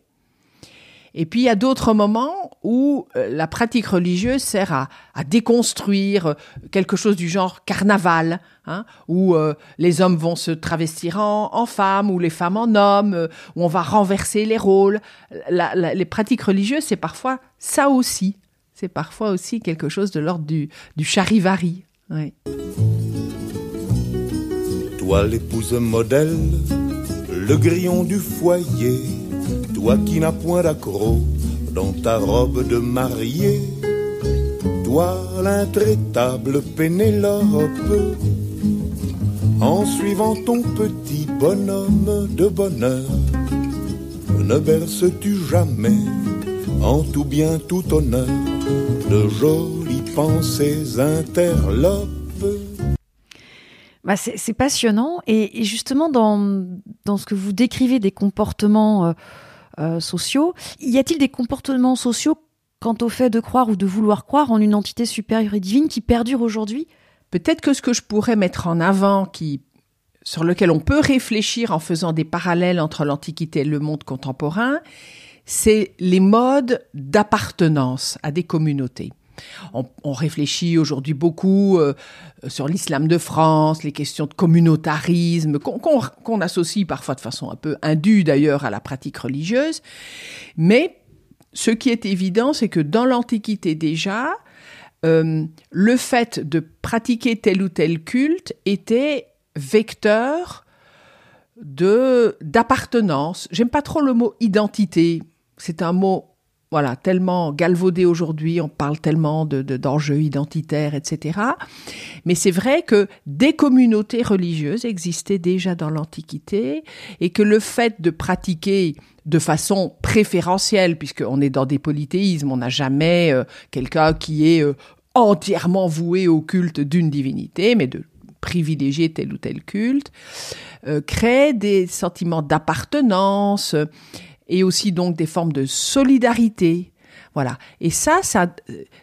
Et puis il y a d'autres moments où euh, la pratique religieuse sert à, déconstruire quelque chose du genre carnaval, hein, où euh, les hommes vont se travestir en, femmes, ou les femmes en hommes, euh, où on va renverser les rôles. les pratiques religieuses, c'est parfois ça aussi. C'est parfois aussi quelque chose de l'ordre du charivari.
Toi l'épouse modèle, le grillon du foyer, toi qui n'as point d'accro dans ta robe de mariée, toi l'intraitable Pénélope, en suivant ton petit bonhomme de bonheur, ne berces-tu jamais en tout bien, tout honneur, de jolies pensées interlopes?
Bah c'est passionnant. Et, justement, dans, dans, ce que vous décrivez des comportements euh, euh, sociaux, y a-t-il des comportements sociaux quant au fait de croire ou de vouloir croire en une entité supérieure et divine qui perdure aujourd'hui?
Peut-être que ce que je pourrais mettre en avant, qui, sur lequel on peut réfléchir en faisant des parallèles entre l'Antiquité et le monde contemporain, c'est les modes d'appartenance à des communautés. On, réfléchit aujourd'hui beaucoup euh, sur l'islam de France, les questions de communautarisme, qu'on associe parfois de façon un peu indue d'ailleurs à la pratique religieuse. Mais ce qui est évident, c'est que dans l'Antiquité déjà, euh, le fait de pratiquer tel ou tel culte était vecteur d'appartenance. J'aime pas trop le mot identité. C'est un mot voilà, tellement galvaudé aujourd'hui, on parle tellement de, d'enjeux identitaires, etc. Mais c'est vrai que des communautés religieuses existaient déjà dans l'Antiquité et que le fait de pratiquer de façon préférentielle, puisqu'on est dans des polythéismes, on n'a jamais euh, quelqu'un qui est euh, entièrement voué au culte d'une divinité, mais de privilégier tel ou tel culte, euh, crée des sentiments d'appartenance et aussi donc des formes de solidarité. Voilà. Et ça, ça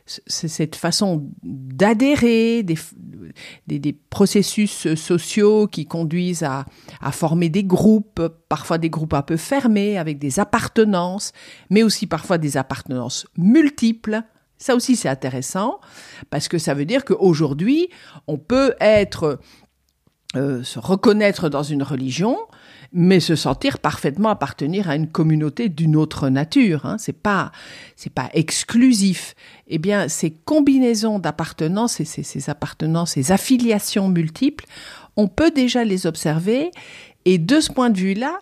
c'est cette façon d'adhérer, des, processus sociaux qui conduisent à, former des groupes, parfois des groupes un peu fermés, avec des appartenances, mais aussi parfois des appartenances multiples. Ça aussi, c'est intéressant, parce que ça veut dire qu'aujourd'hui, on peut euh, se reconnaître dans une religion, mais se sentir parfaitement appartenir à une communauté d'une autre nature. Hein. C'est pas, c'est pas exclusif. Eh bien, ces combinaisons d'appartenance ces, ces appartenances, ces affiliations multiples, on peut déjà les observer. Et de ce point de vue-là,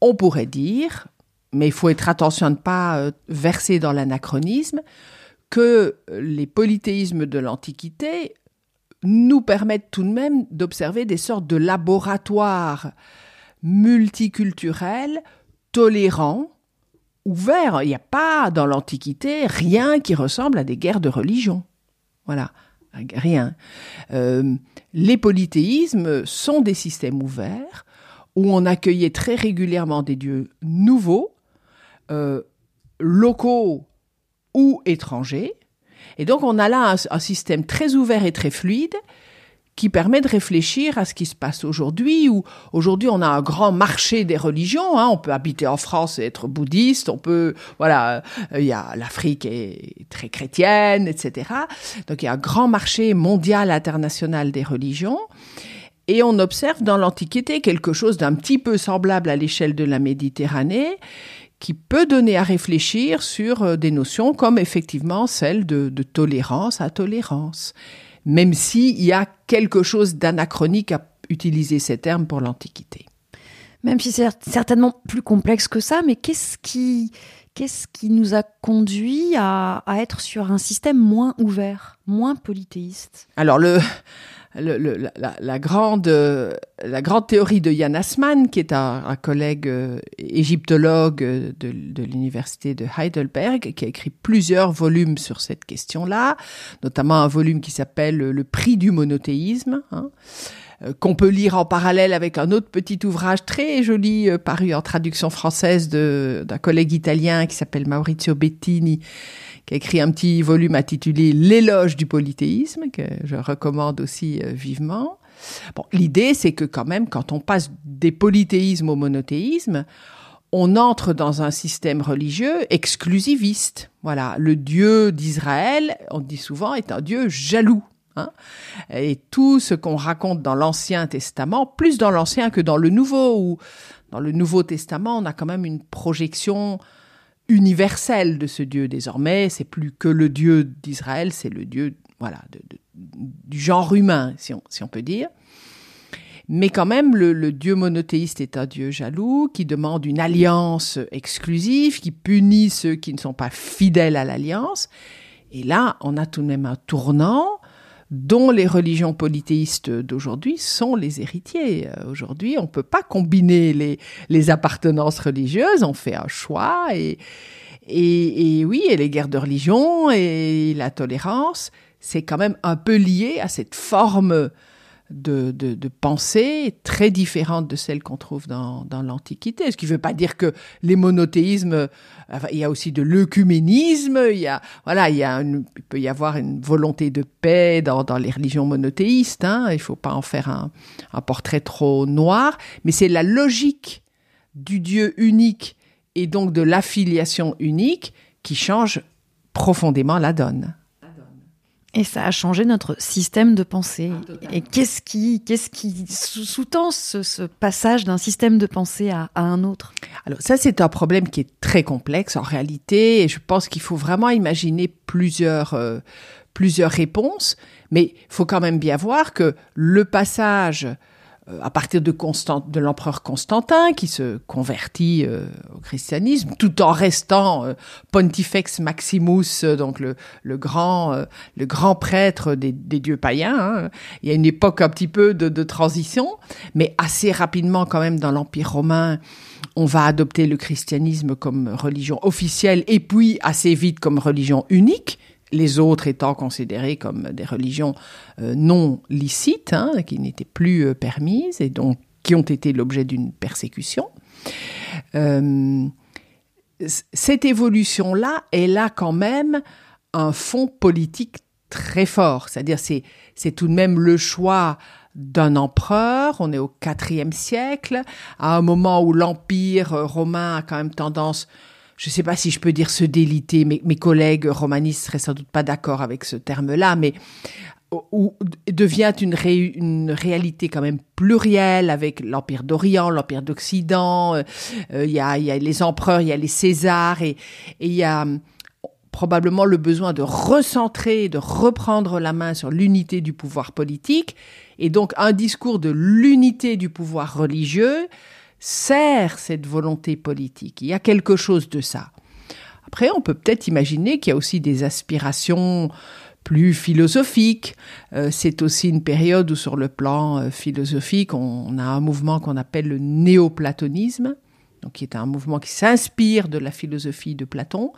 on pourrait dire, mais il faut être attention à ne pas euh, verser dans l'anachronisme, que les polythéismes de l'Antiquité nous permettent tout de même d'observer des sortes de laboratoires multiculturel, tolérant, ouvert. Il n'y a pas dans l'Antiquité rien qui ressemble à des guerres de religion. Voilà, rien. Euh, les polythéismes sont des systèmes ouverts où on accueillait très régulièrement des dieux nouveaux, euh, locaux ou étrangers. Et donc on a là un système très ouvert et très fluide qui permet de réfléchir à ce qui se passe aujourd'hui, où aujourd'hui on a un grand marché des religions. Hein. On peut habiter en France et être bouddhiste. On peut, voilà, euh, il y a l'Afrique est très chrétienne, etc. Donc il y a un grand marché mondial international des religions. Et on observe dans l'Antiquité quelque chose d'un petit peu semblable à l'échelle de la Méditerranée, qui peut donner à réfléchir sur euh, des notions comme effectivement celle de, de tolérance à tolérance, même s'il y a quelque chose d'anachronique à utiliser ces termes pour l'Antiquité.
Même si c'est certainement plus complexe que ça, mais qu'est-ce qui, qu'est-ce qui nous a conduit à, être sur un système moins ouvert, moins polythéiste
Alors la, grande, la grande théorie de Jan Assmann, qui est un, collègue euh, égyptologue de, l'université de Heidelberg, qui a écrit plusieurs volumes sur cette question-là, notamment un volume qui s'appelle Le prix du monothéisme. Hein, qu'on peut lire en parallèle avec un autre petit ouvrage très joli euh, paru en traduction française d'un collègue italien qui s'appelle Maurizio Bettini, qui a écrit un petit volume intitulé L'éloge du polythéisme, que je recommande aussi euh, vivement. Bon, l'idée, c'est que quand même, quand on passe des polythéismes au monothéisme, on entre dans un système religieux exclusiviste. Voilà, le Dieu d'Israël, on dit souvent, est un Dieu jaloux. Hein et tout ce qu'on raconte dans l'Ancien Testament, plus dans l'Ancien que dans le Nouveau, ou dans le Nouveau Testament, on a quand même une projection universelle de ce Dieu désormais. C'est plus que le Dieu d'Israël, c'est le Dieu, voilà, du genre humain, si on, peut dire. Mais quand même, le, Dieu monothéiste est un Dieu jaloux qui demande une alliance exclusive, qui punit ceux qui ne sont pas fidèles à l'alliance. Et là, on a tout de même un tournant dont les religions polythéistes d'aujourd'hui sont les héritiers. Euh, aujourd'hui, on ne peut pas combiner les, les appartenances religieuses, on fait un choix et, oui, et les guerres de religion et la tolérance, c'est quand même un peu lié à cette forme de, de, pensée très différente de celle qu'on trouve dans, dans l'Antiquité. Ce qui ne veut pas dire que les monothéismes, enfin, il y a aussi de l'œcuménisme, il voilà, il peut y avoir une volonté de paix dans, dans les religions monothéistes, hein, il ne faut pas en faire un, un portrait trop noir, mais c'est la logique du Dieu unique et donc de l'affiliation unique qui change profondément la donne.
Et ça a changé notre système de pensée. Ah, et qu'est-ce qui, qu'est-ce qui sous-tend ce, ce, passage d'un système de pensée à, à, un autre?
Alors ça, c'est un problème qui est très complexe en réalité. Et je pense qu'il faut vraiment imaginer plusieurs, euh, plusieurs réponses. Mais il faut quand même bien voir que le passage euh, à partir de, Constant, de l'empereur Constantin, qui se convertit euh, au christianisme, tout en restant euh, Pontifex Maximus, euh, donc le, le grand, euh, le grand prêtre des, des dieux païens. Hein. Il y a une époque un petit peu de, de transition, mais assez rapidement quand même dans l'Empire romain, on va adopter le christianisme comme religion officielle et puis assez vite comme religion unique les autres étant considérées comme des religions euh, non licites, hein, qui n'étaient plus euh, permises et donc qui ont été l'objet d'une persécution. Euh, cette évolution-là, elle a quand même un fond politique très fort, c'est-à-dire c'est c'est tout de même le choix d'un empereur, on est au IVe siècle, à un moment où l'empire romain a quand même tendance je ne sais pas si je peux dire se déliter, mes, collègues romanistes seraient sans doute pas d'accord avec ce terme-là, mais où devient une, ré, une réalité quand même plurielle avec l'Empire d'Orient, l'Empire d'Occident, il euh, y, a, y a les empereurs, il y a les Césars, et il y a probablement le besoin de recentrer, de reprendre la main sur l'unité du pouvoir politique, et donc un discours de l'unité du pouvoir religieux, sert cette volonté politique. Il y a quelque chose de ça. Après, on peut peut-être imaginer qu'il y a aussi des aspirations plus philosophiques. Euh, c'est aussi une période où, sur le plan euh, philosophique, on, on, a un mouvement qu'on appelle le néoplatonisme, donc qui est un mouvement qui s'inspire de la philosophie de Platon,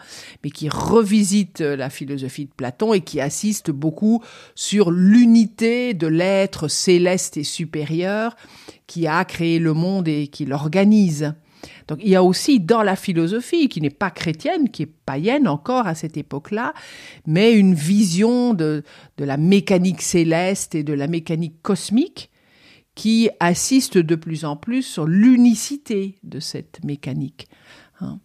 mais qui revisite la philosophie de Platon et qui assiste beaucoup sur l'unité de l'être céleste et supérieur qui a créé le monde et qui l'organise. Donc il y a aussi dans la philosophie, qui n'est pas chrétienne, qui est païenne encore à cette époque-là, mais une vision de, de la mécanique céleste et de la mécanique cosmique qui assiste de plus en plus sur l'unicité de cette mécanique. Hein.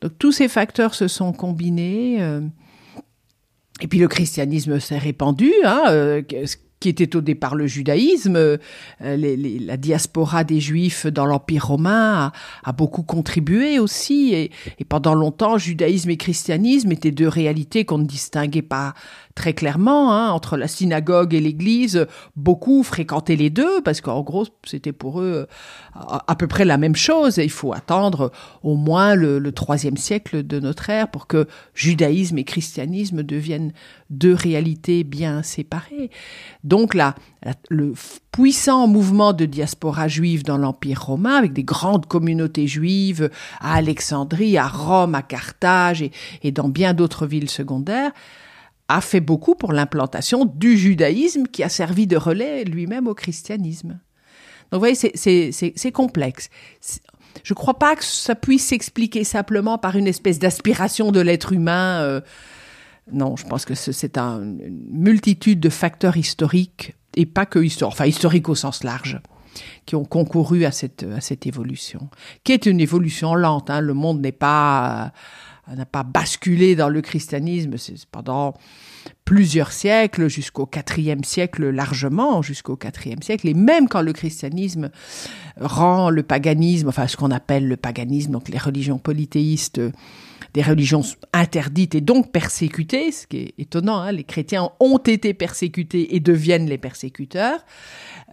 Donc tous ces facteurs se sont combinés. Euh, et puis le christianisme s'est répandu, hein, euh, qui était au départ le judaïsme. Euh, la diaspora des juifs dans l'Empire romain a, beaucoup contribué aussi. Et, et, pendant longtemps, judaïsme et christianisme étaient deux réalités qu'on ne distinguait pas très clairement, hein, entre la synagogue et l'église, beaucoup fréquentaient les deux, parce qu'en gros, c'était pour eux euh, à, peu près la même chose. Et il faut attendre au moins le, troisième siècle de notre ère pour que judaïsme et christianisme deviennent deux réalités bien séparées. Donc là, le puissant mouvement de diaspora juive dans l'Empire romain, avec des grandes communautés juives à Alexandrie, à Rome, à Carthage et dans bien d'autres villes secondaires, a fait beaucoup pour l'implantation du judaïsme qui a servi de relais lui-même au christianisme. Donc vous voyez, c'est complexe. Je ne crois pas que ça puisse s'expliquer simplement par une espèce d'aspiration de l'être humain. Euh, non, je pense que c'est une multitude de facteurs historiques, et pas que historiques, enfin historiques au sens large, qui ont concouru à cette, à cette évolution, qui est une évolution lente. Hein. Le monde n'est pas n'a pas basculé dans le christianisme pendant plusieurs siècles, jusqu'au IVe siècle largement, jusqu'au IVe siècle, et même quand le christianisme rend le paganisme, enfin ce qu'on appelle le paganisme, donc les religions polythéistes, des religions interdites et donc persécutées, ce qui est étonnant, hein, les chrétiens ont été persécutés et deviennent les persécuteurs.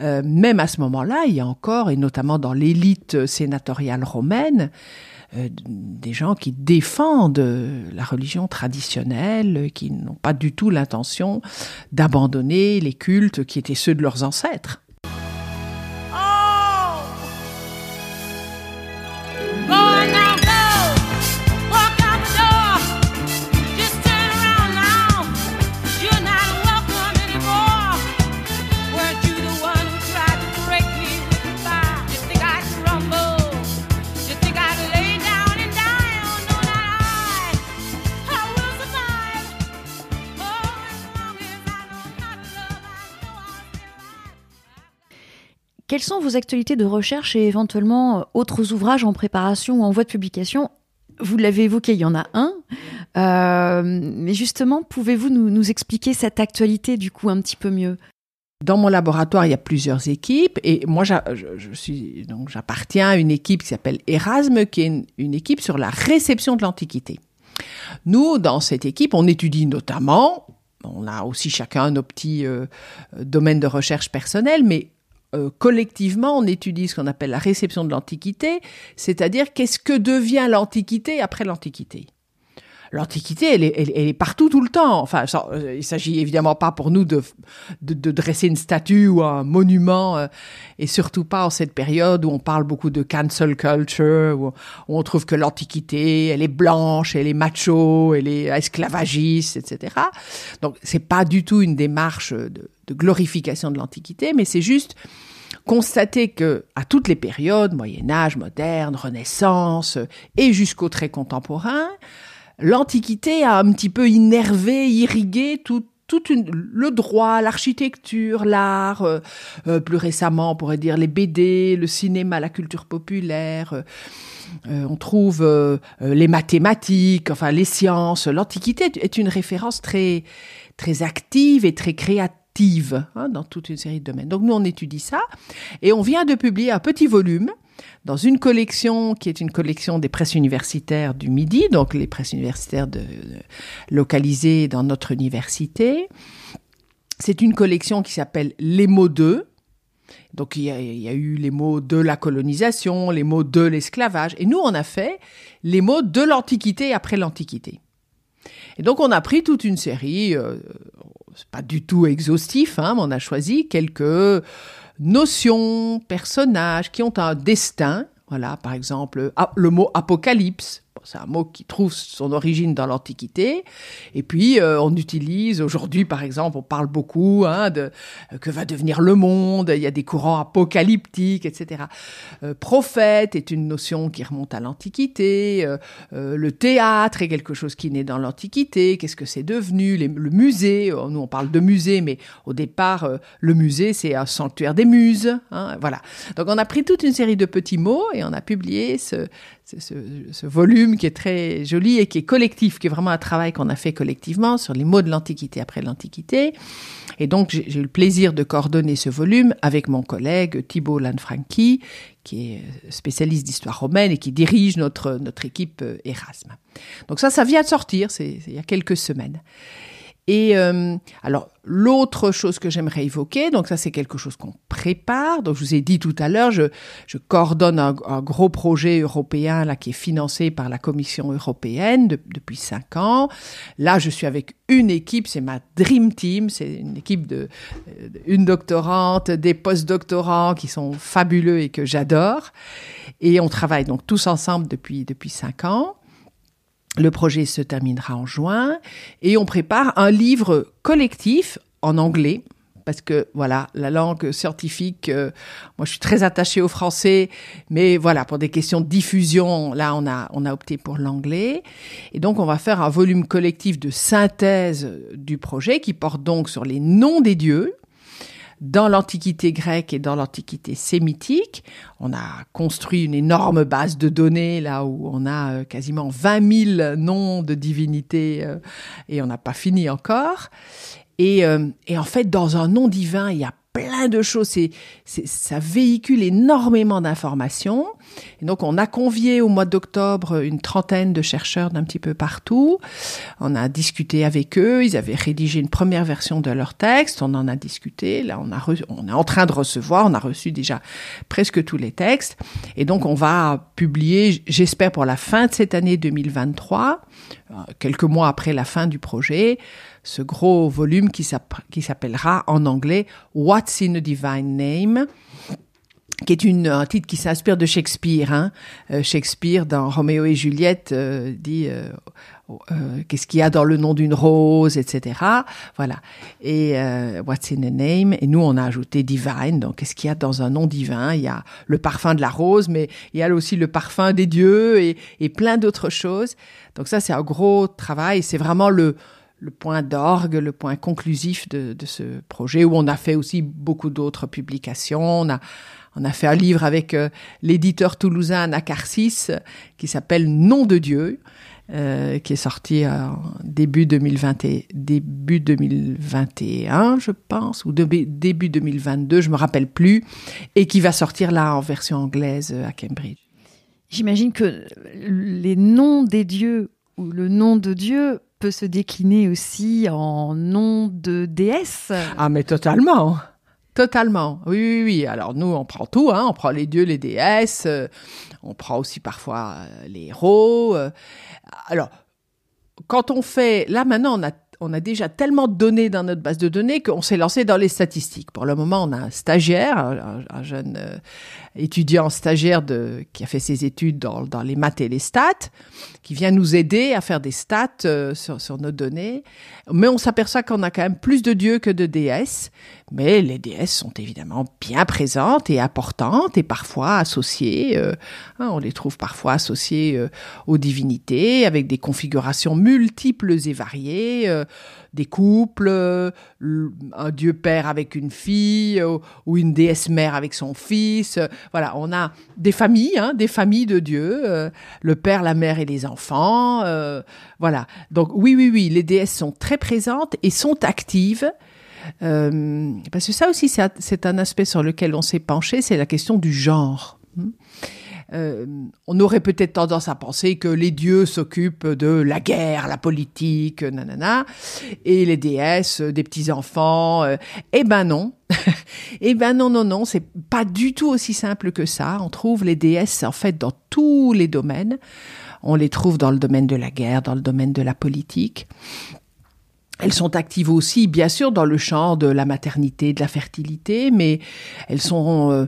Euh, même à ce moment-là, il y a encore, et notamment dans l'élite sénatoriale romaine, des gens qui défendent la religion traditionnelle, qui n'ont pas du tout l'intention d'abandonner les cultes qui étaient ceux de leurs ancêtres.
Quelles sont vos actualités de recherche et éventuellement euh, autres ouvrages en préparation ou en voie de publication? Vous l'avez évoqué, il y en a un. Euh, mais justement, pouvez-vous nous, expliquer cette actualité du coup un petit peu mieux?
Dans mon laboratoire, il y a plusieurs équipes et moi, je, suis donc j'appartiens à une équipe qui s'appelle Erasme, qui est une, équipe sur la réception de l'Antiquité. Nous, dans cette équipe, on étudie notamment, on a aussi chacun nos petits euh, domaines de recherche personnels, mais euh, collectivement, on étudie ce qu'on appelle la réception de l'Antiquité, c'est-à-dire qu'est-ce que devient l'Antiquité après l'Antiquité. L'Antiquité, elle est, partout tout le temps. Enfin, euh, il s'agit évidemment pas pour nous de, dresser une statue ou un monument, euh, et surtout pas en cette période où on parle beaucoup de cancel culture, où, on trouve que l'Antiquité, elle est blanche, elle est macho, elle est esclavagiste, etc. Donc, c'est pas du tout une démarche de, de glorification de l'Antiquité, mais c'est juste constater que à toutes les périodes, Moyen Âge, moderne, Renaissance et jusqu'au très contemporain, l'Antiquité a un petit peu innervé, irrigué tout, le droit, l'architecture, l'art, euh, euh, plus récemment on pourrait dire les BD, le cinéma, la culture populaire. Euh, on trouve les mathématiques, enfin les sciences. L'Antiquité est une référence très très active et très créative Hein, dans toute une série de domaines. Donc nous, on étudie ça et on vient de publier un petit volume dans une collection qui est une collection des presses universitaires du Midi, donc les presses universitaires localisées dans notre université. C'est une collection qui s'appelle Les mots de. Donc il y, a, il y, a, eu les mots de la colonisation, les mots de l'esclavage, et nous on a fait les mots de l'Antiquité après l'Antiquité. Et donc on a pris toute une série, euh, c'est pas du tout exhaustif, hein, mais on a choisi quelques notions, personnages qui ont un destin. Voilà, par exemple, ah, le mot apocalypse c'est un mot qui trouve son origine dans l'Antiquité. Et puis, euh, on utilise aujourd'hui, par exemple, on parle beaucoup hein, de euh, que va devenir le monde. Il y a des courants apocalyptiques, etc. Euh, prophète est une notion qui remonte à l'Antiquité. le théâtre est quelque chose qui naît dans l'Antiquité. Qu'est-ce que c'est devenu? Le musée, nous on parle de musée, mais au départ, le musée c'est un sanctuaire des muses. Hein, voilà. Donc on a pris toute une série de petits mots et on a publié ce, ce, ce volume qui est très joli et qui est collectif, qui est vraiment un travail qu'on a fait collectivement sur les mots de l'Antiquité après l'Antiquité. Et donc, j'ai eu le plaisir de coordonner ce volume avec mon collègue Thibault Lanfranchi, qui est spécialiste d'histoire romaine et qui dirige notre, notre équipe euh, Erasme. Donc ça, ça vient de sortir, c'est il y a quelques semaines. Et euh, alors l'autre chose que j'aimerais évoquer, donc ça c'est quelque chose qu'on prépare. Donc je vous ai dit tout à l'heure, je, je coordonne un, gros projet européen là qui est financé par la Commission européenne depuis cinq ans. Là je suis avec une équipe, c'est ma dream team, c'est une équipe de euh, une doctorante, des post-doctorants qui sont fabuleux et que j'adore. Et on travaille donc tous ensemble depuis depuis cinq ans. Le projet se terminera en juin et on prépare un livre collectif en anglais parce que voilà, la langue scientifique, euh, moi je suis très attachée au français, mais voilà, pour des questions de diffusion, là on a, on a opté pour l'anglais. Et donc on va faire un volume collectif de synthèse du projet qui porte donc sur les noms des dieux, dans l'Antiquité grecque et dans l'Antiquité sémitique. On a construit une énorme base de données là où on a euh, quasiment 20 000 noms de divinités euh, et on n'a pas fini encore. Et, euh, et, en fait, dans un nom divin, il y a plein de choses. Ça véhicule énormément d'informations. Donc, on a convié au mois d'octobre une trentaine de chercheurs d'un petit peu partout. On a discuté avec eux. Ils avaient rédigé une première version de leur texte. On en a discuté. Là, on, on est en train de recevoir. On a reçu déjà presque tous les textes. Et donc, on va publier, j'espère pour la fin de cette année 2023, euh, quelques mois après la fin du projet, ce gros volume qui s'appellera en anglais What's in a Divine Name? Qui est une, un titre qui s'inspire de Shakespeare. Hein. Euh, Shakespeare, dans Roméo et Juliette, euh, dit euh, qu'est-ce qu'il y a dans le nom d'une rose, etc. Voilà. Et What's in a name? Et nous, on a ajouté divine. Donc, qu'est-ce qu'il y a dans un nom divin? Il y a le parfum de la rose, mais il y a aussi le parfum des dieux et, et plein d'autres choses. Donc ça, c'est un gros travail. C'est vraiment le le point d'orgue, le point conclusif de, de, ce projet, où on a fait aussi beaucoup d'autres publications. On a, on a fait un livre avec euh, l'éditeur toulousain Anacarsis qui s'appelle Nom de Dieu, euh, qui est sorti en début, 2020 début 2021, je pense, ou début 2022, je me rappelle plus, et qui va sortir là en version anglaise à Cambridge.
J'imagine que les noms des dieux ou le nom de Dieu peut se décliner aussi en nom de déesse.
Ah, mais totalement. Totalement. Oui, oui, oui. Alors nous, on prend tout. Hein. On prend les dieux, les déesses. Euh, on prend aussi parfois euh, les héros. Euh. alors, quand on fait... Là, maintenant, on a déjà tellement de données dans notre base de données qu'on s'est lancé dans les statistiques. Pour le moment, on a un stagiaire, un, jeune étudiant stagiaire de, qui a fait ses études dans, dans, les maths et les stats, qui vient nous aider à faire des stats euh, sur, sur, nos données. Mais on s'aperçoit qu'on a quand même plus de dieux que de déesses. Mais les déesses sont évidemment bien présentes et importantes et parfois associées. Euh, hein, on les trouve parfois associées aux divinités avec des configurations multiples et variées des couples, euh, un dieu père avec une fille euh, ou une déesse mère avec son fils. Euh, voilà, on a des familles, hein, des familles de dieux, le père, la mère et les enfants. voilà. Donc oui, oui, oui, les déesses sont très présentes et sont actives. parce que ça aussi, c'est un aspect sur lequel on s'est penché, c'est la question du genre. Euh, on aurait peut-être tendance à penser que les dieux s'occupent de la guerre, la politique, nanana, et les déesses des petits enfants. Euh, eh ben non. eh ben non, non, non, c'est pas du tout aussi simple que ça. On trouve les déesses en fait dans tous les domaines. On les trouve dans le domaine de la guerre, dans le domaine de la politique. Elles sont actives aussi, bien sûr, dans le champ de la maternité, de la fertilité, mais elles sont, euh,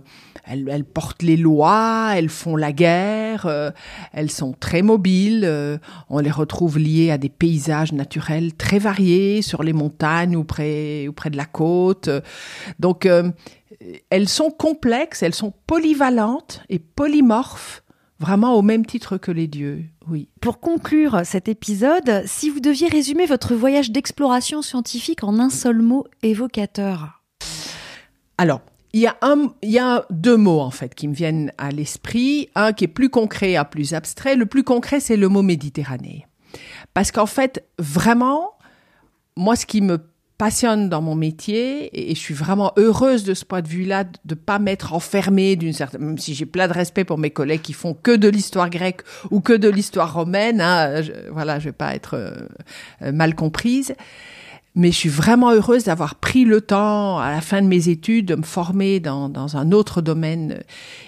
elles, portent les lois, elles font la guerre, euh, elles sont très mobiles. Euh, on les retrouve liées à des paysages naturels très variés sur les montagnes ou près ou près de la côte. Donc, elles sont complexes, elles sont polyvalentes et polymorphes vraiment au même titre que les dieux, oui.
Pour conclure cet épisode, si vous deviez résumer votre voyage d'exploration scientifique en un seul mot évocateur
Alors, il y a deux mots en fait qui me viennent à l'esprit. Un qui est plus concret, un plus abstrait. Le plus concret, c'est le mot Méditerranée, parce qu'en fait, vraiment, moi, ce qui me passionne dans mon métier et je suis vraiment heureuse de ce point de vue-là de pas m'être enfermée d'une certaine même si j'ai plein de respect pour mes collègues qui font que de l'histoire grecque ou que de l'histoire romaine hein, je, voilà je vais pas être euh, mal comprise mais je suis vraiment heureuse d'avoir pris le temps à la fin de mes études de me former dans, un autre domaine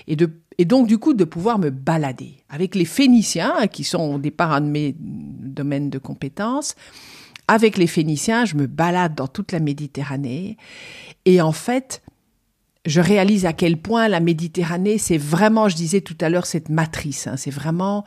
et donc du coup de pouvoir me balader avec les Phéniciens qui sont au départ un de mes domaines de compétences avec les Phéniciens, je me balade dans toute la Méditerranée et en fait, je réalise à quel point la Méditerranée, c'est vraiment, je disais tout à l'heure, cette matrice. Hein, c'est vraiment,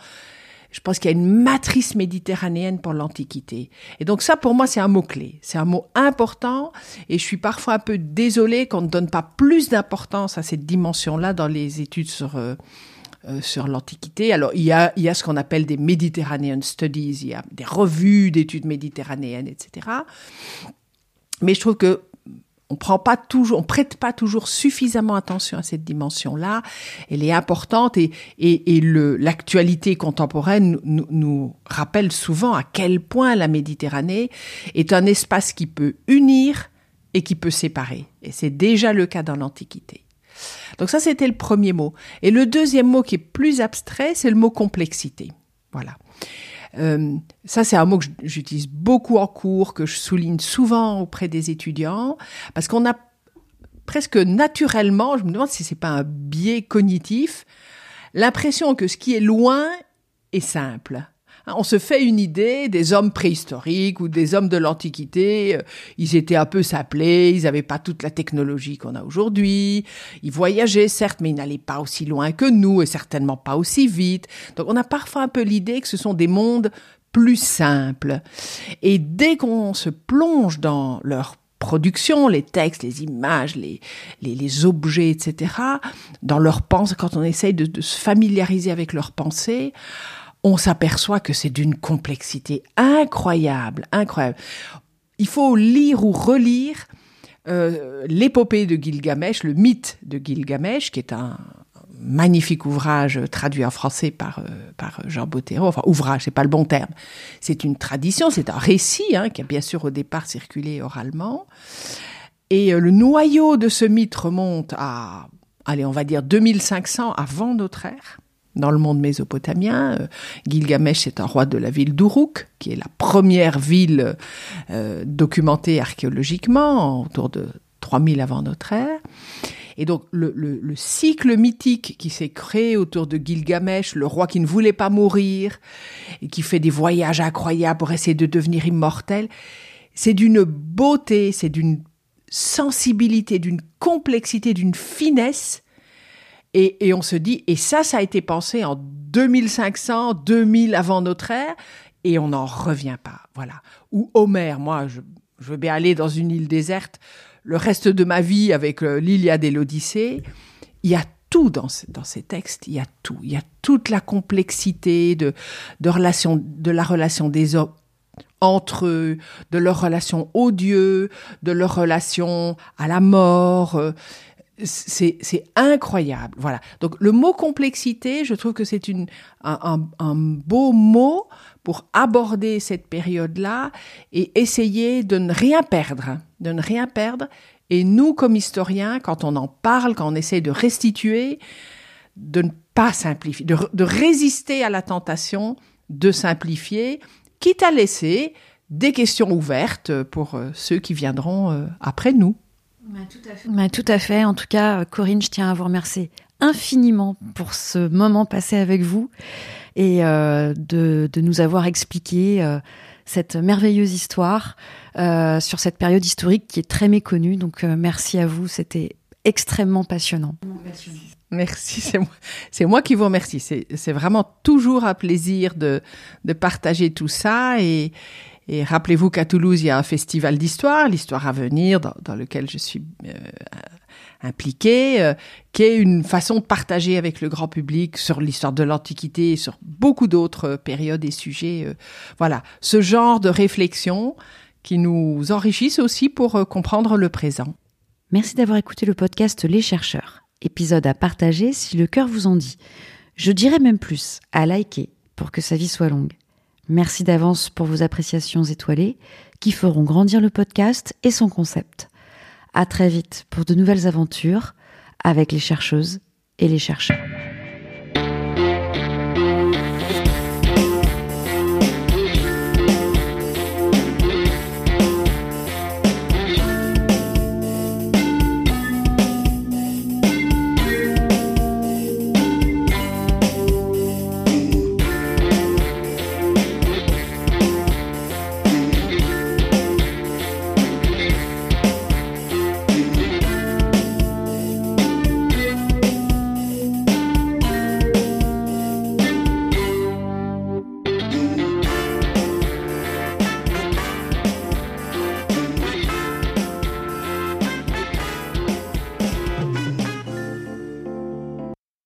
je pense qu'il y a une matrice méditerranéenne pour l'Antiquité. Et donc ça, pour moi, c'est un mot-clé. C'est un mot important et je suis parfois un peu désolée qu'on ne donne pas plus d'importance à cette dimension-là dans les études sur... Euh, euh, sur l'Antiquité. Alors, il y a, il y a ce qu'on appelle des Mediterranean Studies, il y a des revues d'études méditerranéennes, etc. Mais je trouve que on prend pas toujours, on prête pas toujours suffisamment attention à cette dimension-là. Elle est importante et, et, et l'actualité contemporaine nous, nous, rappelle souvent à quel point la Méditerranée est un espace qui peut unir et qui peut séparer. Et c'est déjà le cas dans l'Antiquité. Donc ça, c'était le premier mot. Et le deuxième mot qui est plus abstrait, c'est le mot complexité. Voilà. Euh, ça, c'est un mot que j'utilise beaucoup en cours, que je souligne souvent auprès des étudiants, parce qu'on a presque naturellement, je me demande si c'est pas un biais cognitif, l'impression que ce qui est loin est simple. Hein, on se fait une idée des hommes préhistoriques ou des hommes de l'Antiquité. Euh, ils étaient un peu saplés, ils n'avaient pas toute la technologie qu'on a aujourd'hui. Ils voyageaient, certes, mais ils n'allaient pas aussi loin que nous et certainement pas aussi vite. Donc on a parfois un peu l'idée que ce sont des mondes plus simples. Et dès qu'on se plonge dans leur production, les textes, les images, les, les, objets, etc., dans leur pensée, quand on essaye de, de se familiariser avec leurs pensées, on s'aperçoit que c'est d'une complexité incroyable, incroyable. Il faut lire ou relire euh, l'épopée de Gilgamesh, le mythe de Gilgamesh, qui est un magnifique ouvrage traduit en français par, euh, par Jean Bottero. Enfin, ouvrage, c'est pas le bon terme. C'est une tradition, c'est un récit hein, qui a bien sûr au départ circulé oralement. Et euh, le noyau de ce mythe remonte à, allez, on va dire 2500 avant notre ère dans le monde mésopotamien. Euh, Gilgamesh est un roi de la ville d'Uruk, qui est la première ville euh, documentée archéologiquement, autour de 3000 avant notre ère. Et donc le, le cycle mythique qui s'est créé autour de Gilgamesh, le roi qui ne voulait pas mourir et qui fait des voyages incroyables pour essayer de devenir immortel, c'est d'une beauté, c'est d'une sensibilité, d'une complexité, d'une finesse et, on se dit, et ça, ça a été pensé en 2500, 2000 avant notre ère, et on n'en revient pas. Voilà. Ou Homère, moi, je, je, veux bien aller dans une île déserte le reste de ma vie avec euh, l'Iliade et l'Odyssée. Il y a tout dans, dans ces textes, il y a tout. Il y a toute la complexité de, de, relation, de la relation des hommes entre eux, de leur relation au Dieu, de leur relation à la mort. C'est incroyable. Voilà. Donc le mot complexité, je trouve que c'est un, un, beau mot pour aborder cette période-là et essayer de ne rien perdre, de ne rien perdre. Et nous, comme historiens, quand on en parle, quand on essaie de restituer, de ne pas simplifier, de, de résister à la tentation de simplifier, quitte à laisser des questions ouvertes pour euh, ceux qui viendront euh, après nous.
Bah, tout, à fait. Bah, tout à fait. En tout cas, Corinne, je tiens à vous remercier infiniment pour ce moment passé avec vous et euh, de, de, nous avoir expliqué euh, cette merveilleuse histoire euh, sur cette période historique qui est très méconnue. Donc euh, merci à vous, c'était extrêmement passionnant.
Merci, c'est moi, c'est moi qui vous remercie. C'est vraiment toujours un plaisir de, de partager tout ça et, et rappelez-vous qu'à Toulouse, il y a un festival d'histoire, l'histoire à venir, dans, lequel je suis euh, impliquée, euh, qui est une façon de partager avec le grand public sur l'histoire de l'Antiquité et sur beaucoup d'autres périodes et sujets. Euh, voilà, ce genre de réflexion qui nous enrichissent aussi pour euh, comprendre le présent.
Merci d'avoir écouté le podcast Les chercheurs. Épisode à partager si le cœur vous en dit. Je dirais même plus, à liker pour que sa vie soit longue. Merci d'avance pour vos appréciations étoilées qui feront grandir le podcast et son concept. À très vite pour de nouvelles aventures avec les chercheuses et les chercheurs.